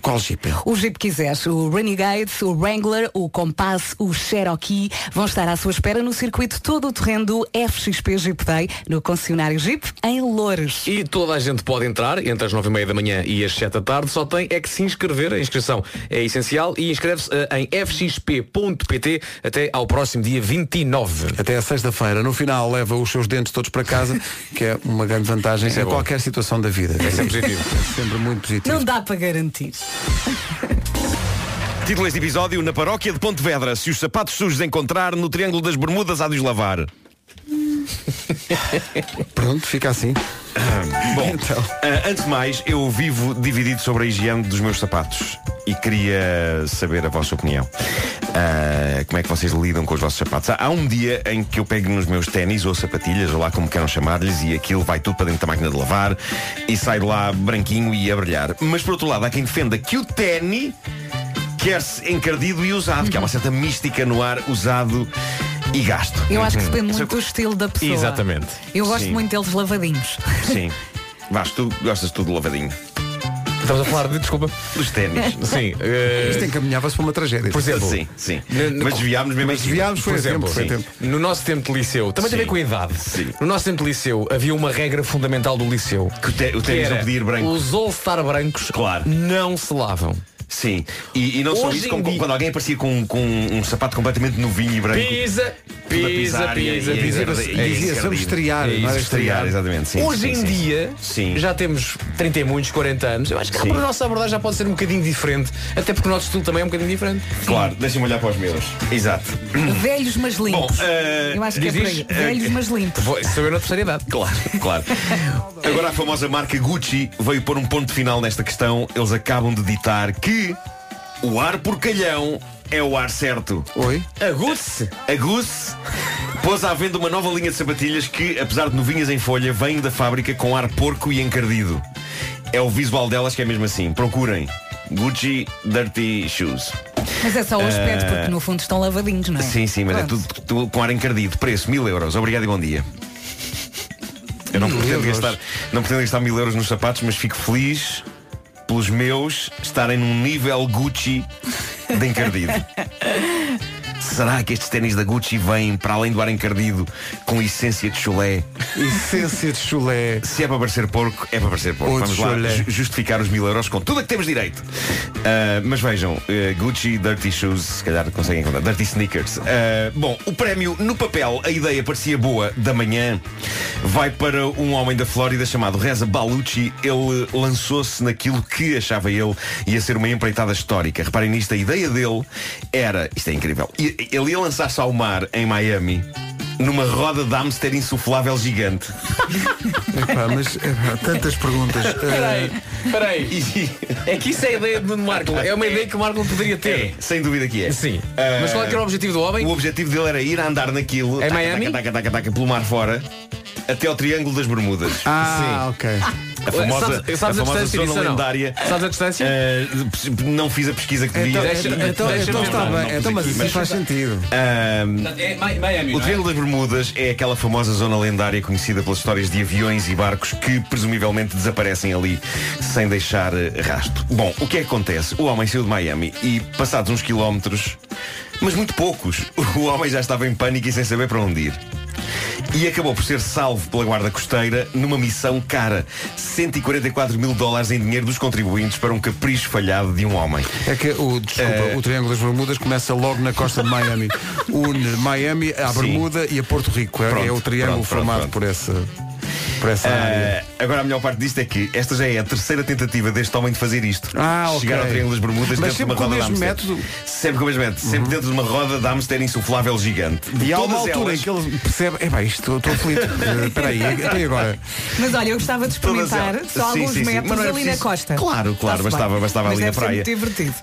Qual Jeep? O Jeep que quiseres, o Renegade, o Wrangler, o Compass, o Cherokee vão estar à sua espera no circuito todo o terreno do FXP Jeep Day, no concessionário Jeep em Louros. E toda a gente pode entrar entre as nove e meia da manhã e as 7 da tarde, só tem é que se inscrever, a inscrição é essencial e inscreve-se eh, em fxp.pt até ao próximo dia 29. Até a sexta-feira. No final leva os seus dentes todos para casa, que é uma grande vantagem Isso é em bom. qualquer situação da vida. É sempre positivo. É sempre muito positivo. Não dá para garantir. Título deste episódio, na paróquia de Pontevedra, se os sapatos sujos encontrar, no Triângulo das Bermudas há de os lavar. Pronto, fica assim. Bom, Então. ah, antes de mais, eu vivo dividido sobre a higiene dos meus sapatos e queria saber a vossa opinião. Ah, como é que vocês lidam com os vossos sapatos? Há, há um dia em que eu pego nos meus ténis ou sapatilhas, ou lá como queiram chamar-lhes, e aquilo vai tudo para dentro da máquina de lavar e sai de lá branquinho e a brilhar. Mas por outro lado, há quem defenda que o ténis quer-se encardido e usado, que há uma certa mística no ar usado e gasto. Eu acho que depende Essa- muito do estilo da pessoa. Exatamente. Eu gosto Sim. muito deles lavadinhos. Sim. Vasco, tu gostas tudo lavadinho. Estamos a falar de, desculpa. Dos ténis. Sim. eh, Isto encaminhava-se para uma tragédia. Por exemplo, Sim, sim. No- Mas desviámos mesmo Mas aqui. desviámos, foi por a tempo, exemplo, foi a sim. tempo. no nosso tempo de liceu, também tem a ver Sim. com a idade. Sim. No nosso tempo de liceu havia uma regra fundamental do liceu. Que o té- o ténis não podia ir branco. Os All-Star brancos Claro. não se lavam. Sim. E, e não só Hoje isso, em como dia- quando alguém aparecia com, com um sapato completamente novinho e branco. Pisa, tudo a pisa, pisar e- pisa, e- pisa. e- pisa. e- E dizia, e- vamos e- estrear, é isso, não era estrear, estrear. exatamente. Sim, Hoje sim, em sim. dia Sim. já temos 30 e muitos, 40 anos. Eu acho que Sim. a nossa abordagem já pode ser um bocadinho diferente. Até porque o nosso estilo também é um bocadinho diferente. Claro, deixem-me olhar para os meus. Exato. Velhos mas limpos. Bom, eh, Eu acho que é por aí. diz- Velhos mas limpos. Vou- Sou eu na terceira idade. Claro, claro. Agora a famosa marca Gucci veio pôr um ponto final nesta questão. Eles acabam de ditar que o ar porcalhão é o ar certo. Oi? Aguce. A Goose pôs à venda uma nova linha de sapatilhas que, apesar de novinhas em folha, vêm da fábrica com ar porco e encardido. É o visual delas que é mesmo assim. Procurem. Gucci Dirty Shoes. Mas é só o aspecto, Eh, porque no fundo estão lavadinhos, não é? Sim, sim, mas é Pronto. tudo, tudo com ar encardido. Preço, mil euros. Obrigado e bom dia. Eu não Mil pretendo, euros. gastar, não pretendo gastar mil euros nos sapatos, mas fico feliz pelos meus estarem num nível Gucci de encardido. Será que estes ténis da Gucci vêm, para além do ar encardido, com essência de chulé? Essência de chulé. Se é para parecer porco, é para parecer porco. Ou Vamos lá chulé. justificar os mil euros com tudo a que temos direito. Ah, mas vejam, eh, Gucci Dirty Shoes, se calhar conseguem encontrar. Dirty Sneakers. Ah, bom, o prémio no papel, a ideia parecia boa da manhã, vai para um homem da Flórida chamado Reza Balucci. Ele lançou-se naquilo que achava ele ia ser uma empreitada histórica. Reparem nisto, a ideia dele era, isto é incrível, ele ia lançar-se ao mar em Miami. Numa roda de hamster insuflável gigante. Epá, mas epá, tantas perguntas. Peraí, Eh, peraí. É que isso é a ideia de Nuno Marco. É uma ideia que o Marco poderia ter. É, sem dúvida que é. Sim. Ah, Mas qual é que era o objetivo do homem? O objetivo dele era ir a andar naquilo, Em taca, Miami? taca, taca, taca, taca, pelo mar fora, até ao Triângulo das Bermudas. ah, ok. A famosa, Sabes- sabes a a famosa distância zona ou não? lendária. Sabes a distância? Ah, não fiz a pesquisa que devia. Então, Deixa- então, então, está bem. Então, mas isso faz sentido. É o é? Triângulo das Bermudas é aquela famosa zona lendária conhecida pelas histórias de aviões e barcos que presumivelmente desaparecem ali sem deixar eh, rastro. Bom, o que é que acontece? O homem saiu de Miami e, passados uns quilómetros, mas muito poucos, o homem já estava em pânico e sem saber para onde ir. E acabou por ser salvo pela guarda costeira numa missão cara. 144 mil dólares em dinheiro dos contribuintes para um capricho falhado de um homem. É que o, desculpa, Eh, o Triângulo das Bermudas começa logo na costa de Miami. Une Miami à Sim. Bermuda e a Porto Rico. É, Pronto, é o triângulo pronto, pronto, formado por essa, por essa área. Ah, agora a melhor parte disto é que esta já é a terceira tentativa deste homem de fazer isto. Ah, ok. Chegar ao Triângulo das Bermudas Mas dentro de uma sempre com o roda de mesmo método? Sempre com o mesmo método. Sempre dentro de uma roda de hamster insuflável gigante. De E há uma todas altura elas- em que ele percebe, é pá, isto estou aflito. Eh, Espera aí, e agora? Mas olha, eu gostava de Todas experimentar elas. só Sim, alguns sim, sim. metros Mas não era ali preciso- na costa. Claro, claro, Está-se bastava, bem. bastava Mas ali na deve ser praia. muito divertido.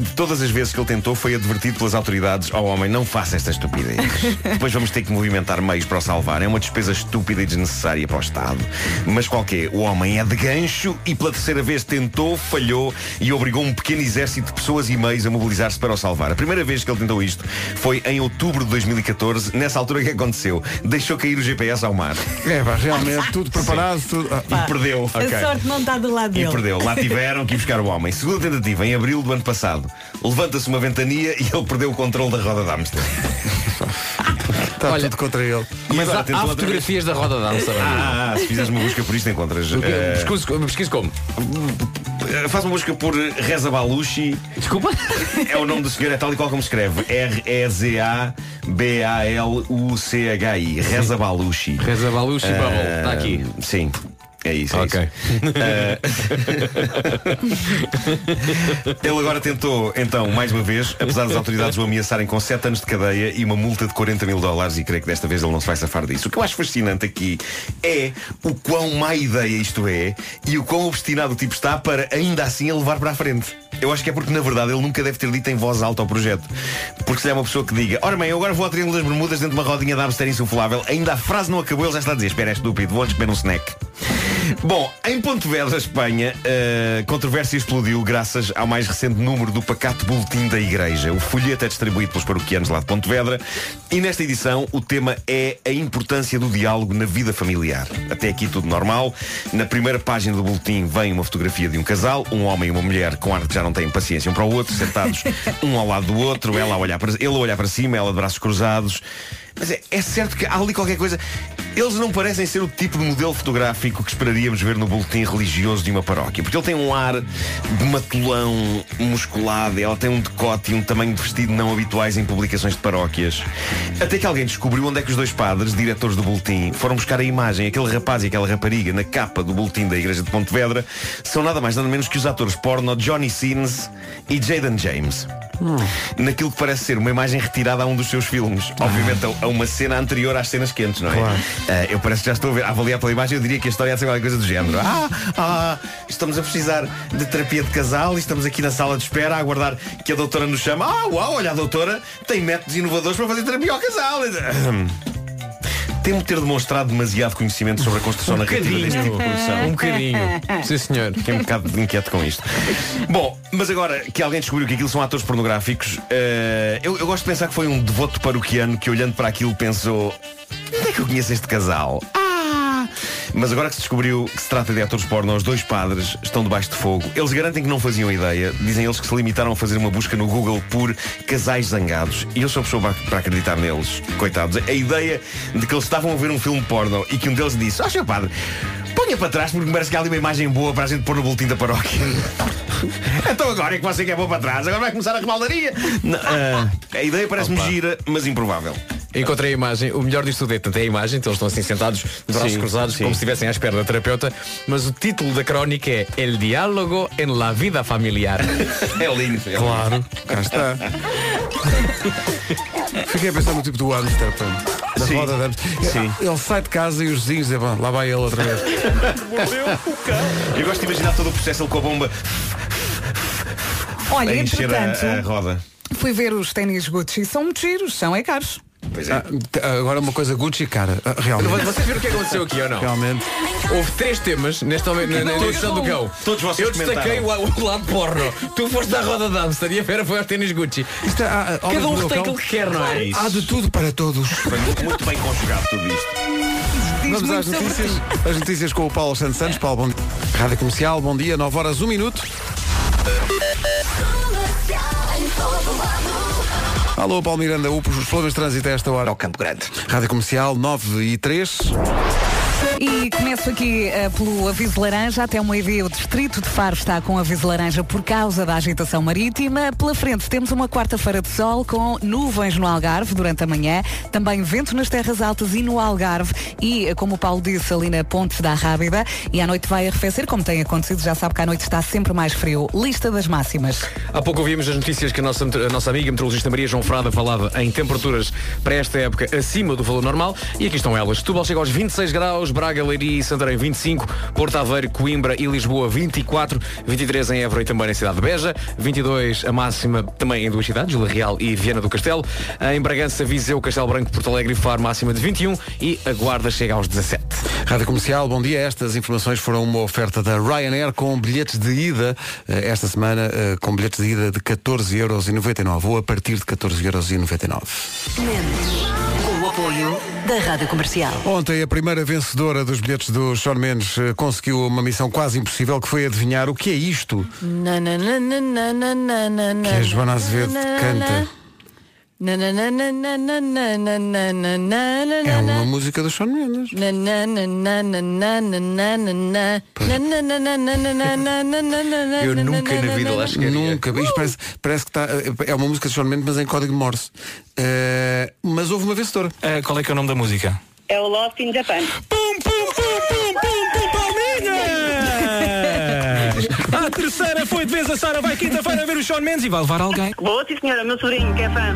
De todas as vezes que ele tentou foi advertido pelas autoridades ao homem, não faça esta estupidez. Depois vamos ter que movimentar meios para o salvar. É uma despesa estúpida e desnecessária para o Estado. Mas qualquer, o homem é de gancho e pela terceira vez tentou, falhou e obrigou um pequeno exército de pessoas e meios a mobilizar-se para o salvar. A primeira vez que ele tentou isto foi em outubro de 2014. Nessa altura o que aconteceu? Deixou cair o GPS ao mar. É pá, realmente, tudo preparado, tudo. ah, E perdeu. A sorte não está do lado E dele. perdeu. Lá tiveram que ir buscar o homem. Segunda tentativa, em abril do ano passado. Levanta-se uma ventania e ele perdeu o controle da roda de Amsterdã. Está Olha, tudo contra ele. Mas agora há, há fotografias da roda de dança. Ah, ah, se fizeres uma busca por isto encontras. eh, Pesquise, pesquise como? eh, faz uma busca por Reza Baluchi. Desculpa? É o nome do senhor, é tal e qual como se escreve. R-E-Z-A-B-A-L-U-C-H-I. Reza Baluchi. Reza Baluchi Ah, Bubble. Está aqui. Sim. É isso, é isso. Ah, Ele agora tentou, então, mais uma vez, apesar das autoridades o ameaçarem com 7 anos de cadeia e uma multa de 40 mil dólares, e creio que desta vez ele não se vai safar disso. O que eu acho fascinante aqui é o quão má ideia isto é e o quão obstinado o tipo está para ainda assim a levar para a frente. Eu acho que é porque, na verdade, ele nunca deve ter dito em voz alta ao projeto. Porque se é uma pessoa que diga, ora bem, eu agora vou ao Triângulo das Bermudas dentro de uma rodinha de hamster insuflável, ainda a frase não acabou, ele já está a dizer, espera, é estúpido, vou antes comer um snack. Bom, em Pontevedra, Espanha, a controvérsia explodiu graças ao mais recente número do pacato boletim da Igreja. O folheto é distribuído pelos paroquianos lá de Pontevedra e nesta edição o tema é a importância do diálogo na vida familiar. Até aqui tudo normal. Na primeira página do boletim vem uma fotografia de um casal, um homem e uma mulher com ar de já não têm paciência um para o outro, sentados um ao lado do outro, ela a olhar para, ele a olhar para cima, ela de braços cruzados. Mas é, é certo que há ali qualquer coisa. Eles não parecem ser o tipo de modelo fotográfico que esperaríamos ver no boletim religioso de uma paróquia. Porque ele tem um ar de matulão musculado, ela tem um decote e um tamanho de vestido não habituais em publicações de paróquias. Até que alguém descobriu onde é que os dois padres, diretores do boletim, foram buscar a imagem. Aquele rapaz e aquela rapariga na capa do boletim da Igreja de Pontevedra são nada mais nada menos que os atores porno Johnny Sins e Jaden James. Naquilo que parece ser uma imagem retirada a um dos seus filmes. Obviamente a- uma cena anterior às cenas quentes, não é? Claro. Ah, eu parece que já estou a ver, a avaliar pela imagem, eu diria que a história é ser qualquer coisa do género. Ah, ah, estamos a precisar de terapia de casal e estamos aqui na sala de espera a aguardar que a doutora nos chama. Ah, uau, olha, a doutora tem métodos inovadores para fazer terapia ao casal. Temo ter demonstrado demasiado conhecimento sobre a construção Um narrativa deste tipo de bocadinho. produção. Um bocadinho. Sim, senhor. Fiquei um bocado inquieto com isto. Bom, mas agora que alguém descobriu que aquilo são atores pornográficos, eh, eu, eu gosto de pensar que foi um devoto paroquiano que olhando para aquilo pensou onde é que eu conheço este casal? Ah! Mas agora que se descobriu que se trata de atores porno, os dois padres estão debaixo de fogo. Eles garantem que não faziam ideia. Dizem eles que se limitaram a fazer uma busca no Google por casais zangados. E eu sou a pessoa para- acreditar neles. Coitados. A ideia de que eles estavam a ver um filme porno e que um deles disse, ó senhor padre, ponha para trás porque me parece que há ali uma imagem boa para a gente pôr no boletim da paróquia. então agora é que você quer pôr para trás, agora vai começar a remaldaria. Não, ah, a ideia parece-me gira, mas improvável. Encontrei a imagem, o melhor disto tudo é, portanto, é a imagem, então eles estão assim sentados, de braços Sim, cruzados, sim. como se estivessem à espera da terapeuta, mas o título da crónica é El diálogo en la vida familiar. É lindo. É Claro, cá está. Fiquei a pensar no tipo do hamster, pá, da Sim. roda de hamster. Sim. Ele sai de casa e os vizinhos dizem, "Bom, lá vai ele outra vez. Eu gosto de imaginar todo o processo ele com a bomba Olha, a encher a, a roda. fui ver os ténis Gucci. São muito giros, são é caros. Pois é. Ah, agora uma coisa Gucci, cara, ah, realmente. Vocês viram o que aconteceu aqui ou não? Realmente. Houve três temas neste momento na, na, edição do cão. Todos vocês Eu destaquei o, o lado porno. Tu foste à roda de Amster e a Vera foi aos ténis Gucci. Isto é, ah, ah, Cada um tem aquilo que quer, não é? É. Há de tudo para todos. Foi muito, bem conjugado tudo isto. Vamos às notícias. As notícias com o Paulo Santos Santos. Paulo, bom dia. Rádio Comercial, bom dia, 9 horas, 1 minuto. Alô, Paulo Miranda, os problemas de trânsito a esta hora. Ao Campo Grande. Rádio Comercial, 9 e 3. E começo aqui eh, pelo aviso laranja. Até uma ideia, o distrito de Faro está com aviso laranja por causa da agitação marítima. Pela frente temos uma quarta-feira de sol com nuvens no Algarve durante a manhã. Também vento nas terras altas e no Algarve. E, eh, como o Paulo disse, ali na Ponte da Rábida. E à noite vai arrefecer, como tem acontecido. Já sabe que à noite está sempre mais frio. Lista das máximas. Há pouco ouvimos as notícias que a nossa, a nossa amiga meteorologista Maria João Frada falava em temperaturas para esta época acima do valor normal. E aqui estão elas. Setúbal chega aos 26 graus, Braga, Leiria e Santarém 25, Porto Aveiro, Coimbra e Lisboa 24, 23 em Évora e também na cidade de Beja, 22 a máxima também em duas cidades, Vila Real e Viana do Castelo. Em Bragança, Viseu, Castelo Branco, Porto Alegre e Faro máxima de 21 e a Guarda chega aos 17. Rádio Comercial, bom dia. Estas informações foram uma oferta da Ryanair com bilhetes de ida eh, esta semana, eh, com bilhetes de ida de 14,99€ ou a partir de 14,99€. Mendes, com o apoio da Rádio Comercial. Ontem a primeira vencedora dos bilhetes do Sean Mendes eh, conseguiu uma missão quase impossível que foi adivinhar o que é isto que a Joana Azevedo canta. É uma música do Sean Mendes. Eu nunca na vida lá chegaria. Nunca. Isto parece, parece que está. É uma música de Sean Mendes, mas em código Morse. Eh, mas houve uma vencedora. qual é que é o nome da música? É o Lost in Japan. A terceira foi de vez a Sara vai quinta-feira ver o Sean Mendes e vai levar alguém. Vou, sim senhora, meu sobrinho, que é fã.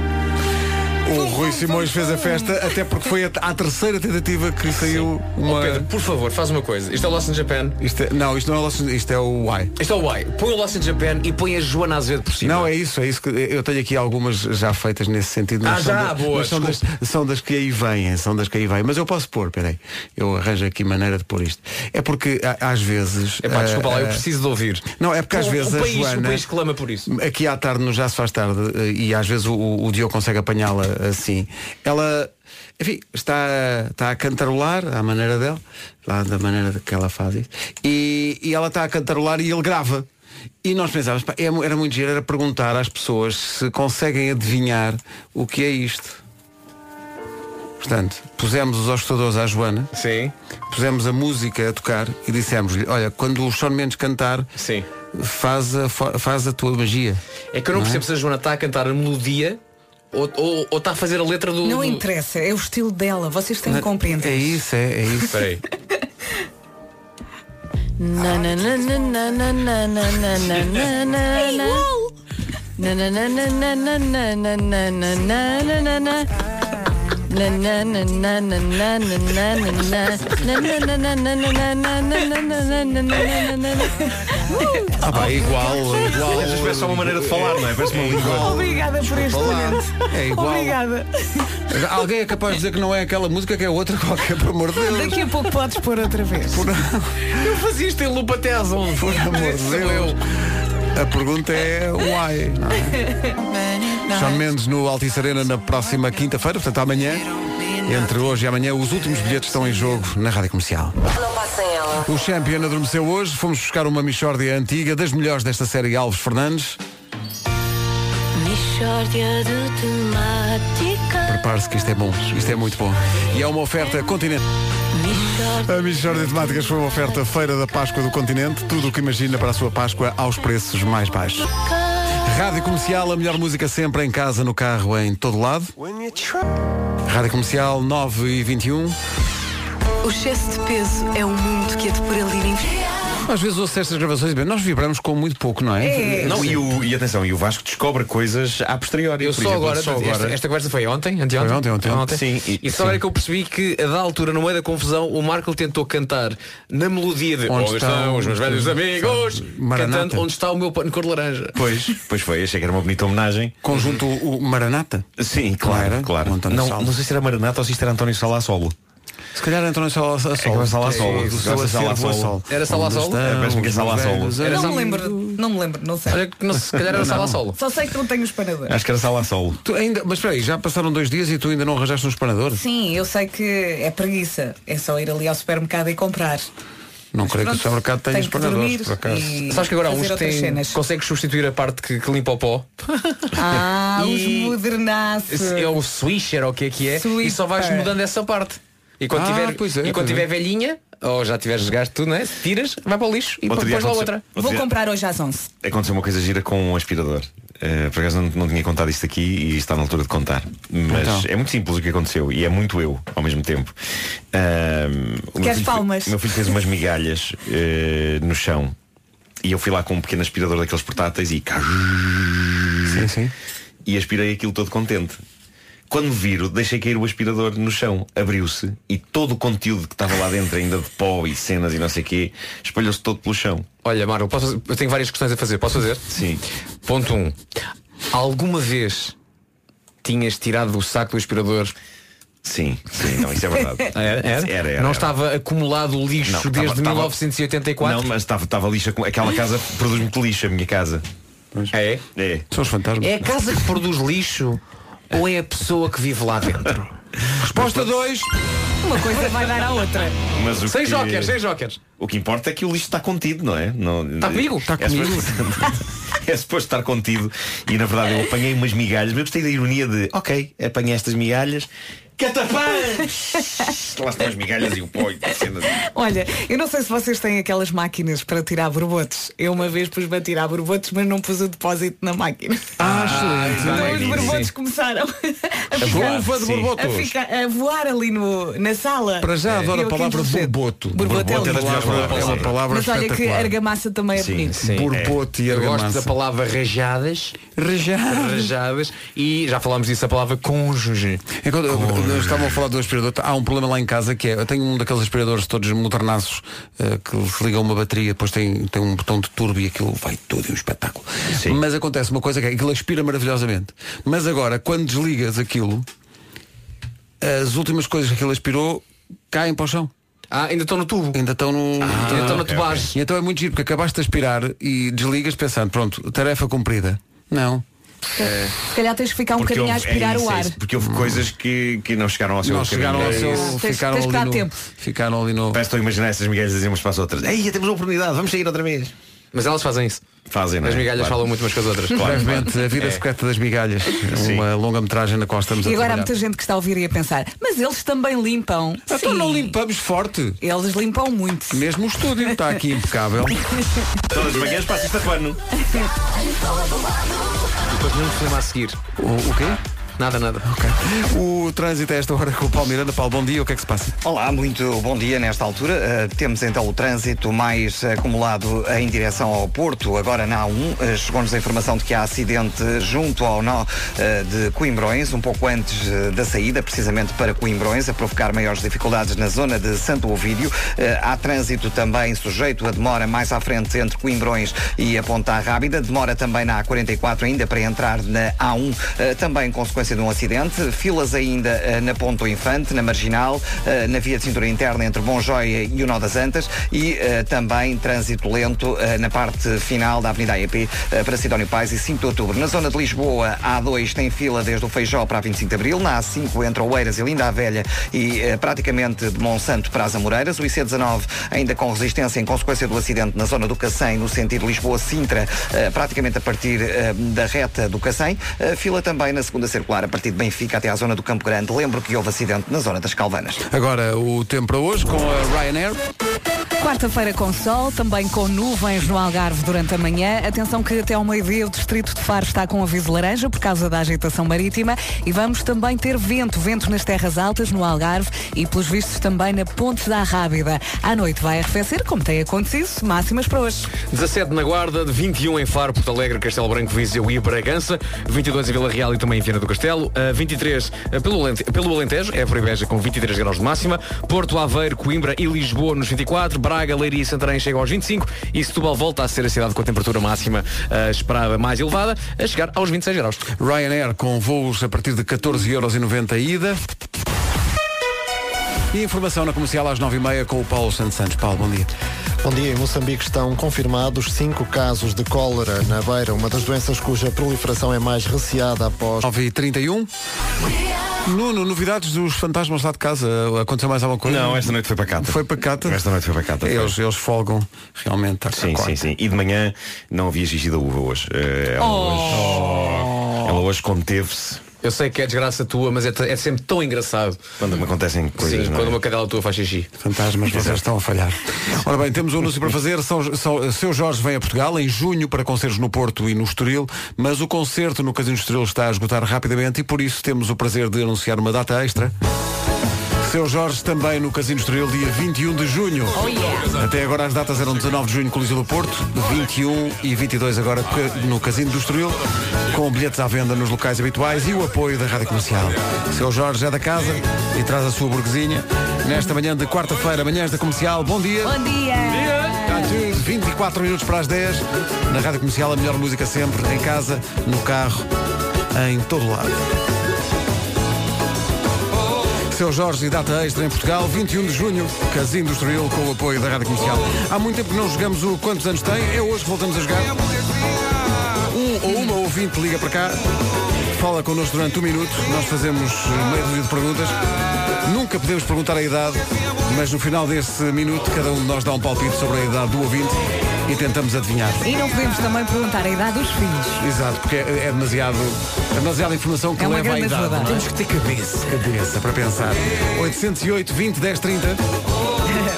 O Rui Simões fez a festa, até porque foi a, a terceira tentativa que saiu uma. Oh, Pedro, por favor, faz uma coisa. Isto é Lost in Japan. Isto é- não, isto não é Lost in- isto é o Y. Isto é o Y. Põe o Lost in Japan e põe a Joana Azevedo por cima. Não, é isso, é isso que eu tenho aqui algumas já feitas nesse sentido. Ah, mas são já? da- Boa, são, das, são das que aí vêm, são das que aí vêm. Mas eu posso pôr, peraí. Eu arranjo aqui maneira de pôr isto. É porque a- às vezes. Epá, ah, desculpa lá, eu ah, preciso de ouvir. Não, é porque às O- vezes o a país, Joana. O país clama por isso. Aqui à tarde no Já se faz tarde eh, e às vezes o, o Diogo consegue apanhá-la assim. Ela, enfim, está, está a cantarolar à maneira dela, lá da maneira que ela faz isso, e, e ela está a cantarolar e ele grava. E nós pensávamos, pá, é era muito giro, era perguntar às pessoas se conseguem adivinhar o que é isto. Portanto, pusemos os auscultadores à Joana. Sim. Pusemos a música a tocar e dissemos-lhe, olha, quando o Sean Mendes cantar, Sim. faz a, faz a tua magia. É que eu não, Não é? percebo se a Joana está a cantar a melodia ou, ou, ou está a fazer a letra do. Não do- interessa, é o estilo dela. Vocês têm que compreender. É isso, é, é isso. Espera aí. Na na na na na na na na na na na na na. Na na na na na na na na na Ah, pá, igual, igual. Às vezes parece só uma maneira de falar, não é? Parece uma língua. Obrigada por este momento. É igual. Obrigada. Alguém é capaz de dizer que não é aquela música que é outra qualquer, por amor de Deus. Daqui a pouco podes pôr outra vez. Eu fazia isto em loop até às 11. Por amor de Deus. eu. A pergunta é why. não é? Sean Mendes no Altice Arena na próxima quinta-feira, portanto amanhã. Entre hoje e amanhã, os últimos bilhetes estão em jogo na Rádio Comercial. Não passem ela. O Champion adormeceu hoje. Fomos buscar uma Michórdia antiga, das melhores desta série Alves Fernandes. Mixórdia de temática. Prepare-se que isto é bom, isto é muito bom. E é uma oferta continente. A Michórdia de Temáticas foi uma oferta Feira da Páscoa do Continente. Tudo o que imagina para a sua Páscoa aos preços mais baixos. Rádio Comercial, a melhor música sempre em casa, no carro, em todo lado. Rádio Comercial 9 e 21. O excesso de peso é um mundo que é de por ali. Às vezes ouço estas gravações e bem, nós vibramos com muito pouco, não é? Não, e, o, e atenção, e o Vasco descobre coisas a posteriori. Eu só exemplo, agora, só esta, agora. esta conversa foi ontem, anteontem? Foi ontem, ontem. Sim, E, e- só sim. era que eu percebi que a da altura, no meio da confusão, o Marco tentou cantar na melodia de Onde Onde estão estão os meus velhos amigos, Maranata. cantando Onde está o meu pano de cor de laranja. Pois, pois foi, achei que era uma bonita homenagem. Conjunto o Maranata? Sim, claro, claro. O António Não, não sei se era Maranata ou se isto era António Sala a solo. Se calhar António Sala a Sol. É vai Sala a Sol. Sala a Sol. Sol. Era Sala a Sol? que é Sala a não me lembro, não me lembro, não sei. Olha não, se calhar era sala a solo. Só sei que não tenho espanador. Acho que era Sala a Solo. Tu ainda, mas espera aí, já passaram dois dias e tu ainda não arranjaste um espanador? Sim, eu sei que é preguiça. É só ir ali ao supermercado e comprar. Não creio que o pronto, supermercado tenha espanadores, por acaso. Sabes que agora há uns que outras têm, cenas. consegues substituir a parte que, que limpa o pó. Ah, E- os modernaços. É o swisher ou o que é que é. E só vais mudando essa parte. E quando Ah, tiver, pois é, e quando pois tiver é. velhinha, ou já tiveres gasto tudo, não é? Tiras, vai para o lixo e depois lá outra. outro Vou dia comprar hoje às 11. Aconteceu uma coisa gira com um aspirador. Eh, por acaso não, não tinha contado isto aqui e está na altura de contar. Mas Então. é muito simples o que aconteceu e é muito eu ao mesmo tempo. Meu Queres palmas? O meu filho fez umas migalhas eh, no chão e eu fui lá com um pequeno aspirador daqueles portáteis e Sim, sim. e aspirei aquilo todo contente. Quando me viro, deixei cair o aspirador no chão, abriu-se e todo o conteúdo que estava lá dentro, ainda de pó e cenas e não sei o quê, espalhou-se todo pelo chão. Olha, Marco, posso eu tenho várias questões a fazer. Posso fazer? Sim. Ponto 1. Um. Alguma vez tinhas tirado o saco do aspirador? Sim, sim, não, isso é verdade. Era, era? Era, era, Não era. estava acumulado lixo Não, desde estava- estava- 1984? Não, mas estava, estava lixa. com- Aquela casa produz muito lixo, a minha casa. É? É. São os fantasmas. É a casa que produz lixo ou é a pessoa que vive lá dentro? Resposta 2. Uma coisa vai dar à outra. Mas o Sem que... jokers, sem jokers. O que importa é que o lixo está contido, não é? Não... Está comigo? Está É comigo. suposto... é suposto estar contido e na verdade eu apanhei umas migalhas, mas eu gostei da ironia de ok, apanhei estas migalhas, catapãs! Lá estão as migalhas e o pó e cenas. Olha, eu não sei se vocês têm aquelas máquinas para tirar borbotes. Eu uma vez pus-me a tirar borbotes, mas não pus o depósito na máquina. Ah, excelente. Então os borbotes começaram a luva de a, ficar- a voar ali no, na sala. Para já adoro a palavra borboto. Borboto é é. É uma palavra Mas olha que argamassa também é bonito. sim. Borboto e Eu gosto argamassa. da palavra rajadas. Rajado. Rajadas. E já falámos disso, a palavra cônjuge. Estavam a falar do aspirador, há um problema lá em casa que é, eu tenho um daqueles aspiradores todos modernaços eh, que se liga a uma bateria, depois tem, tem um botão de turbo e aquilo vai tudo em um espetáculo. Sim. Mas acontece uma coisa que é que aquilo aspira maravilhosamente. Mas agora, quando desligas aquilo, as últimas coisas que aquilo aspirou caem para o chão. Ah, ainda estão no tubo. Ainda estão no. ainda estão na ok, tubagem. E então é muito giro, porque acabaste de aspirar e desligas pensando, pronto, tarefa cumprida. Não. Se calhar tens que ficar um Porque bocadinho a é aspirar isso, o é ar. isso, porque houve coisas que, que não chegaram ao seu Não chegaram ao seu. É. Tens- Ficaram tens ali no. tempo. Ficaram ali no. Parece que estou a imaginar essas migalhas dizemos para as outras. Ei, temos uma oportunidade, vamos sair outra vez. Mas elas fazem isso. Fazem, não é? As migalhas Claro. falam muito umas com as outras. Brevemente, a vida É. secreta das migalhas. Uma longa-metragem na qual estamos a E agora há trabalhar. muita gente que está a ouvir e a pensar, mas eles também limpam. Então não limpamos forte. Eles limpam muito. Mesmo o estúdio está aqui impecável. Todas as manhãs passa isto a pano. Depois não a seguir. O, o quê? Nada, nada. O trânsito a esta hora com o Paulo Miranda. Paulo, bom dia. O que é que se passa? Olá, muito bom dia nesta altura. Uh, temos então o trânsito mais acumulado em direção ao Porto, agora na A1. Uh, Chegou-nos a informação de que há acidente junto ao nó uh, de Coimbrões, um pouco antes uh, da saída, precisamente para Coimbrões, a provocar maiores dificuldades na zona de Santo Ovídio. Uh, há trânsito também sujeito a demora mais à frente entre Coimbrões e a Ponta Rábida. Demora também na A44 ainda para entrar na A1, uh, também consequência de um acidente. Filas ainda uh, na Ponto Infante, na Marginal, uh, na via de cintura interna entre Bom Joia e o Nó das Antas e uh, também trânsito lento na parte final da Avenida AEP para Sidónio Pais e 5 de Outubro. Na zona de Lisboa, a A2 tem fila desde o Feijó para a 25 de Abril, na A5 entre Oeiras e Linda a Velha e praticamente de Monsanto para as Amoreiras. O IC19 ainda com resistência em consequência do acidente na zona do Cacém, no sentido Lisboa-Sintra, praticamente a partir da reta do Cacém. Fila também na segunda circular a partir de Benfica até à zona do Campo Grande. Lembro que houve acidente na zona das Calvanas. Agora o tempo para hoje com a Ryanair. Quarta-feira com sol, também com nuvens no Algarve durante a manhã. Atenção que até ao meio-dia o distrito de Faro está com aviso laranja por causa da agitação marítima e vamos também ter vento, vento nas terras altas no Algarve e pelos vistos também na Ponte da Rábida. À noite vai arrefecer, como tem acontecido, máximas para hoje. 17 na Guarda, 21 em Faro, Porto Alegre, Castelo Branco, Viseu e Bragança, 22 em Vila Real e também em Viana do Castelo, uh, 23 uh, pelo, Alente- pelo Alentejo, Évora e Beja com 23 graus de máxima, Porto Aveiro, Coimbra e Lisboa nos 24, Braga, Leiria e Santarém chegam aos 25 e Setúbal volta a ser a cidade com a temperatura máxima uh, esperada mais elevada, a chegar aos 26 graus. Ryanair com voos a partir de 14,90€ a ida. E informação na comercial às 9h30 com o Paulo Santos Santos. Paulo, bom dia. Bom dia. Em Moçambique estão confirmados cinco casos de cólera na beira, uma das doenças cuja proliferação é mais receada após. 9h31. Nuno, novidades dos fantasmas lá de casa. Aconteceu mais alguma coisa? Não, esta noite foi para Cata. Foi para Cata? Esta noite foi para Cata. foi. Eles, eles folgam realmente. Sim, quarta. sim, sim. E de manhã não havia xixi da uva hoje. Eh, Ela hoje, ela hoje conteve-se. Eu sei que é desgraça tua, mas é, é sempre tão engraçado. Quando me acontecem coisas, Sim, não é? quando uma cadela tua faz xixi. Fantasmas, vocês estão a falhar. Ora bem, temos um anúncio para fazer. São, são, seu Jorge vem a Portugal em junho para concertos no Porto e no Estoril, mas o concerto no Casino Estoril está a esgotar rapidamente e por isso temos o prazer de anunciar uma data extra. Seu Jorge também no Casino Estoril, dia 21 de junho. Até agora as datas eram 19 de junho, Coliseu do Porto, 21 e 22 agora no Casino do Estoril, com bilhetes à venda nos locais habituais e o apoio da Rádio Comercial. Seu Jorge é da casa e traz a sua burguesinha. Nesta manhã de quarta-feira, manhãs da Comercial, bom dia. Bom dia! Está tudo, 24 minutos para as 10. Na Rádio Comercial, a melhor música sempre, em casa, no carro, em todo lado. Seu Jorge e data extra em Portugal, 21 de junho, Casino do Estoril, com o apoio da Rádio Comercial. Há muito tempo que não jogamos o Quantos Anos Tem, é hoje que voltamos a jogar. Ou uma ouvinte liga para cá, fala connosco durante um minuto, nós fazemos eh, meia dúzia de perguntas. Nunca podemos perguntar a idade, mas no final desse minuto, cada um de nós dá um palpite sobre a idade do ouvinte e tentamos adivinhar. E não podemos também perguntar a idade dos filhos. Exato, porque é, é demasiado, é demasiada informação que É leva à idade. ajuda. é? Temos que ter cabeça. Cabeça para pensar. 808 20 10 30.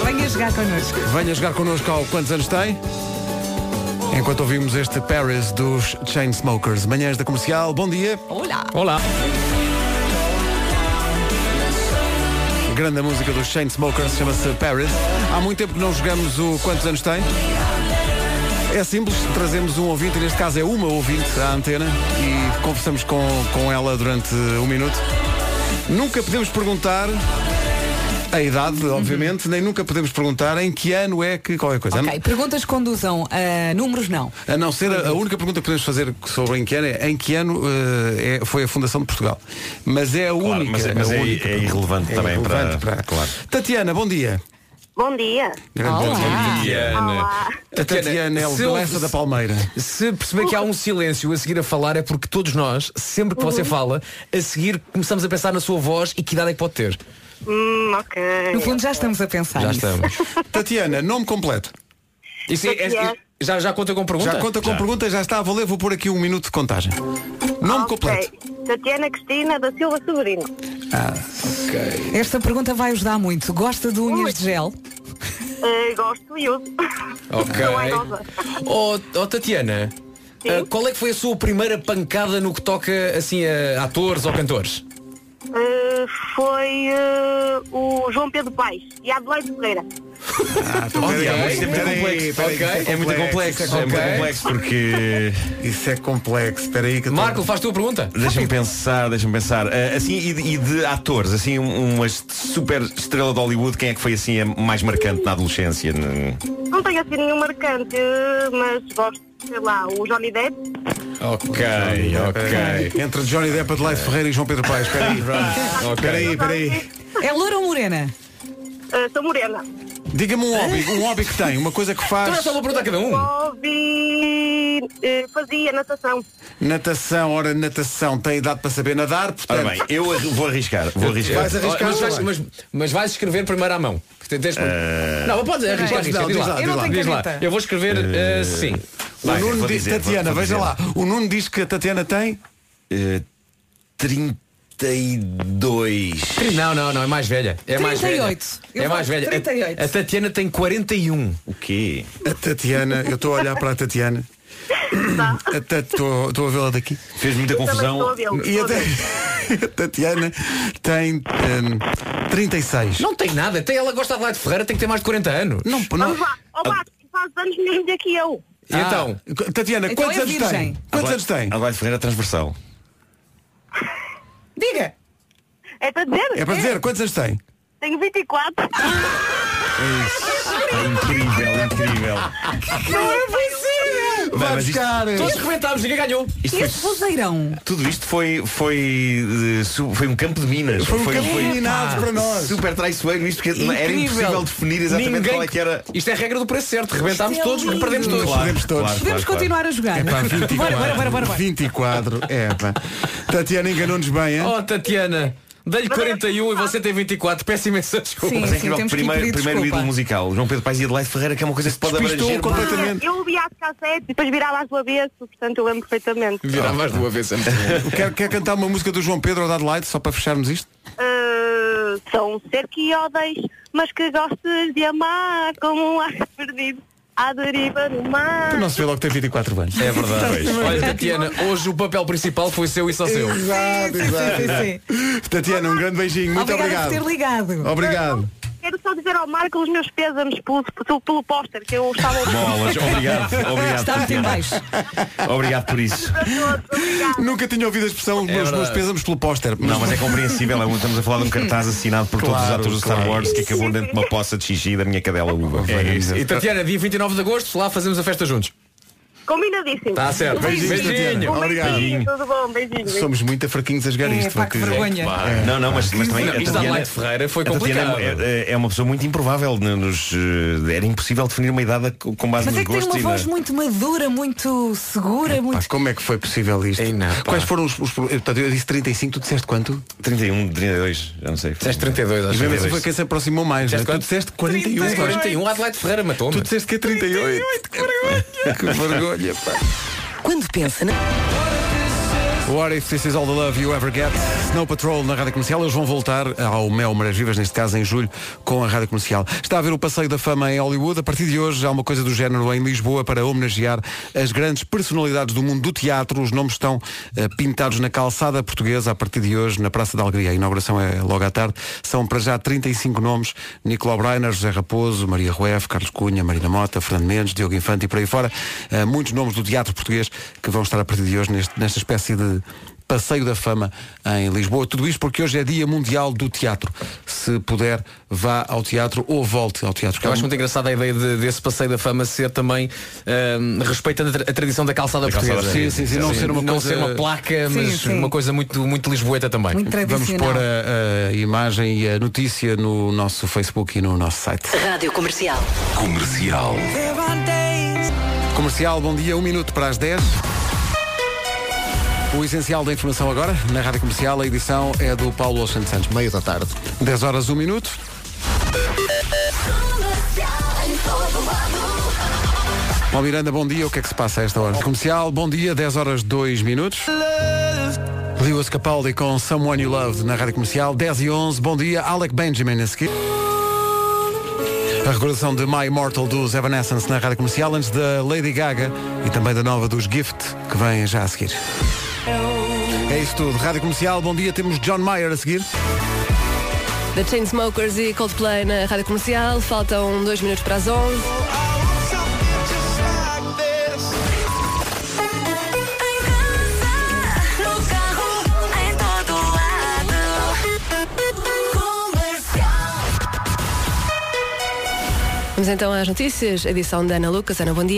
Venha jogar connosco. Venha jogar connosco ao quantos anos tem? Enquanto ouvimos este Paris dos Chainsmokers. Manhãs da Comercial, bom dia. Olá. Olá. Grande música dos Chainsmokers, chama-se Paris. Há muito tempo que não jogamos o quantos anos tem? É simples, trazemos um ouvinte, neste caso é uma ouvinte à antena e conversamos com, com ela durante um minuto. Nunca podemos perguntar a idade, obviamente, nem nunca podemos perguntar em que ano é que qualquer coisa. Ok, perguntas que conduzam a números não. A não ser a, a única pergunta que podemos fazer sobre em que ano é em que ano eh, é- foi a fundação de Portugal. Mas é a única. mas é- mas a é- única é irrelevante também para- claro. Tatiana, bom dia. Bom dia. Grande bom dia. Tatiana. A Tatiana é da Palmeira. Se perceber que há um silêncio a seguir a falar é porque todos nós, sempre que você Uhum. fala, a seguir começamos a pensar na sua voz e que idade é que pode ter. Hum, ok. No fundo já estamos a pensar Já nisso. estamos. Tatiana, nome completo. Isso é- é- já, já conta com pergunta? Já conta com pergunta, já está a valer, vou pôr aqui um minuto de contagem. Nome completo. Tatiana Cristina da Silva Severino. Ah, Esta pergunta vai ajudar muito. Gosta de unhas de gel? Eh, gosto e uso. Ok. Não é nova. Oh, oh, Tatiana, ah, qual é que foi a sua primeira pancada no que toca assim a atores ou cantores? Eh, foi eh, o João Pedro Paes e a Adelaide Ferreira. Ok, isto é muito complexo. peraí, ok? isso É muito complexo. É muito complexo porque. Isso é complexo. Espera aí que eu tô- Marco, faz tu a pergunta? Deixa-me pensar, deixa-me pensar. Ah, assim, e de, e de atores, assim, um- uma super estrela de Hollywood, quem é que foi assim a mais marcante na adolescência? Não tenho assim nenhum marcante, mas gosto, sei lá, o Johnny Depp. Ok, ok. Entre Johnny Depp, Adelaide Ferreira e João Pedro Paes. Espera aí. Espera aí, espera aí. É loura ou morena? Eh, sou morena. Diga-me um hobby, um hobby que tem, uma coisa que Então é faz. só uma pergunta a cada um. Hobby eh, fazia natação. Natação, ora, natação, tem idade para saber nadar, portanto. Ora bem, eu arri- vou arriscar. Vou arriscar. Vais arriscar, mas, vais, vai. mas, mas vais escrever primeiro à mão. Porque tens- Não, mas podes arriscar, Podes arrisca. dar, Diz diz lá, lá, diz lá. diz lá. Eu vou escrever eh, sim. O Vai, Nuno vou diz, dizer, Tatiana, vou- vou veja dizer. lá. O Nuno diz que a Tatiana tem. Eh, 32. Não, não, não, é mais velha. É mais velha. 38. Eu É mais velha. A- 38. A, Tatiana tem 41. O quê? A Tatiana, eu estou a olhar para a Tatiana. A Ta- Estou a vê-la daqui. Fez muita a confusão. E a, estou a a Tatiana tem hum, 36. Não tem nada. Tem, ela gosta de Adelaide Ferreira, tem que ter mais de 40 anos. Não, não. Vamos lá. Ó, Vasco, faz anos mesmo que eu. E então? Ah, Tatiana, Então quantos é anos virgem. tem? Quantos anos tem? Adelaide Ferreira transversal. Diga! É para dizer? É para dizer, quantos anos tem? Tenho 24. É incrível, incrível. Não é possível! Vai mas isto- buscar. Todos rebentámos, ninguém ganhou. Isto foi, Este vozeirão. tudo isto foi, foi, eh, su- foi um campo de minas. Foi um campo de minados para nós. Super traiçoeiro isto, porque era Incrível. impossível definir exatamente Ninguém- qual é que era. Isto é a regra do preço certo. Rebentámos Isto é todos, lindo. perdemos todos. Claro, Perdemos todos. claro, Podemos claro, continuar a jogar. É pá, 24. Bora, bora, bora, bora, bora. 24. É pá. Tatiana enganou-nos bem, hein? Oh, Tatiana, dei-lhe 41 e você tem 24. Peço imensa desculpa. Sim, Mas é incrível, temos que primeiro, pedir primeiro desculpa. ídolo musical, João Pedro Paes e Adelaide Ferreira, que é uma coisa que se pode Despistou abranger. completamente. Eu ouvia as cassetes e depois virava as do avesso, portanto eu lembro perfeitamente. Virava as duas vezes. Quer, quer cantar uma música do João Pedro ou da Adelaide, só para fecharmos isto? Uh, sou um ser que odeias, mas que gostes de amar como um ar perdido à deriva no mar. Não se vê logo que tem 24 anos. É verdade. Olha, Tatiana, hoje o papel principal foi seu e só seu. Exato, Sim, sim, sim. Tatiana, um grande beijinho. Muito Obrigada obrigado. por ter ligado. Obrigado. Quero só dizer ao Marco os meus pésames pelo, pelo, pelo póster que eu estava a ouvir. Bolas, obrigado, obrigado. Está muito em Tatiana. baixo. Obrigado por isso. Nunca tinha ouvido a expressão os meus, verdade. meus pésamos pelo póster. Não, mas é compreensível, é estamos a falar de um cartaz assinado por todos os Claro, atores do Star claro. Wars que acabou dentro de uma poça de xixi da minha cadela uva. É isso. E Tatiana, dia 29 de agosto, lá fazemos a festa juntos. Combinadíssimo. Tá certo. Beijinho, Beijinho. Um Obrigado. beijinho, tudo bom, beijinho. beijinho. Somos muito fraquinhos a jogar É, isto. pá, vou que dizer. vergonha. Não, não, mas, mas também Não, a Tatiana, Adelaide Ferreira foi complicado. é, é uma pessoa muito improvável. Nos, eh, era impossível definir uma idade com base Mas é nos que tem gostos uma e na- voz muito madura, muito segura, Pá, muito. como é que foi possível isto? Ei, não. Quais foram os, os eu, portanto, eu disse 35, tu disseste quanto? 31, 32, já não sei. Disseste 32, E acho. mesmo assim 32. foi quem se aproximou mais. Disseste né? Tu disseste 41. pá. 41, Adelaide Ferreira matou-me. Tu disseste que é 38. que vergonha. que vergonha, pá. Quando pensa na... What if this is all the love you ever get? Snow Patrol na Rádio Comercial. Eles vão voltar ao Mel Marés Vivas, neste caso em julho, com a Rádio Comercial. Está a ver o Passeio da Fama em Hollywood. A partir de hoje há uma coisa do género em Lisboa para homenagear as grandes personalidades do mundo do teatro. Os nomes estão eh, pintados na calçada portuguesa a partir de hoje na Praça da Alegria. A inauguração é logo à tarde. São para já 35 nomes. Nicolau Breiner, José Raposo, Maria Rueff, Carlos Cunha, Marina Mota, Fernando Mendes, Diogo Infante e por aí fora. Eh, muitos nomes do teatro português que vão estar a partir de hoje neste- nesta espécie de Passeio da Fama em Lisboa. Tudo isto porque hoje é Dia Mundial do Teatro. Se puder, vá ao teatro ou volte ao teatro. Eu acho muito engraçada a ideia de- desse passeio da fama ser também ahm, respeitando a, tra- a tradição da calçada Da calçada portuguesa. Sim, sim, sim, não ser uma não coisa- ser uma placa, Sim, mas sim. uma coisa muito, muito lisboeta também. Muito Vamos pôr a, a imagem e a notícia no nosso Facebook e no nosso site. Rádio Comercial. Comercial. Comercial, bom dia, um minuto para as 10. O essencial da informação agora, na Rádio Comercial, a edição é do Paulo Santos Santos. Meio da tarde. 10 horas, 1 minuto. Bom, Miranda, bom dia. O que é que se passa a esta hora? Comercial, bom dia, 10 horas 2 minutos. Lewis Capaldi com Someone You Loved na Rádio Comercial, 10 e 11. Bom dia, Alec Benjamin a seguir. A recordação de My Immortal dos Evanescence na Rádio Comercial, antes da Lady Gaga e também da nova dos Gift, que vem já a seguir. É isso tudo. Rádio Comercial, bom dia. Temos John Mayer a seguir. The Chainsmokers e Coldplay na Rádio Comercial. Faltam dois minutos para as 11. Vamos então às notícias. Edição da Ana Lucas. Ana, bom dia.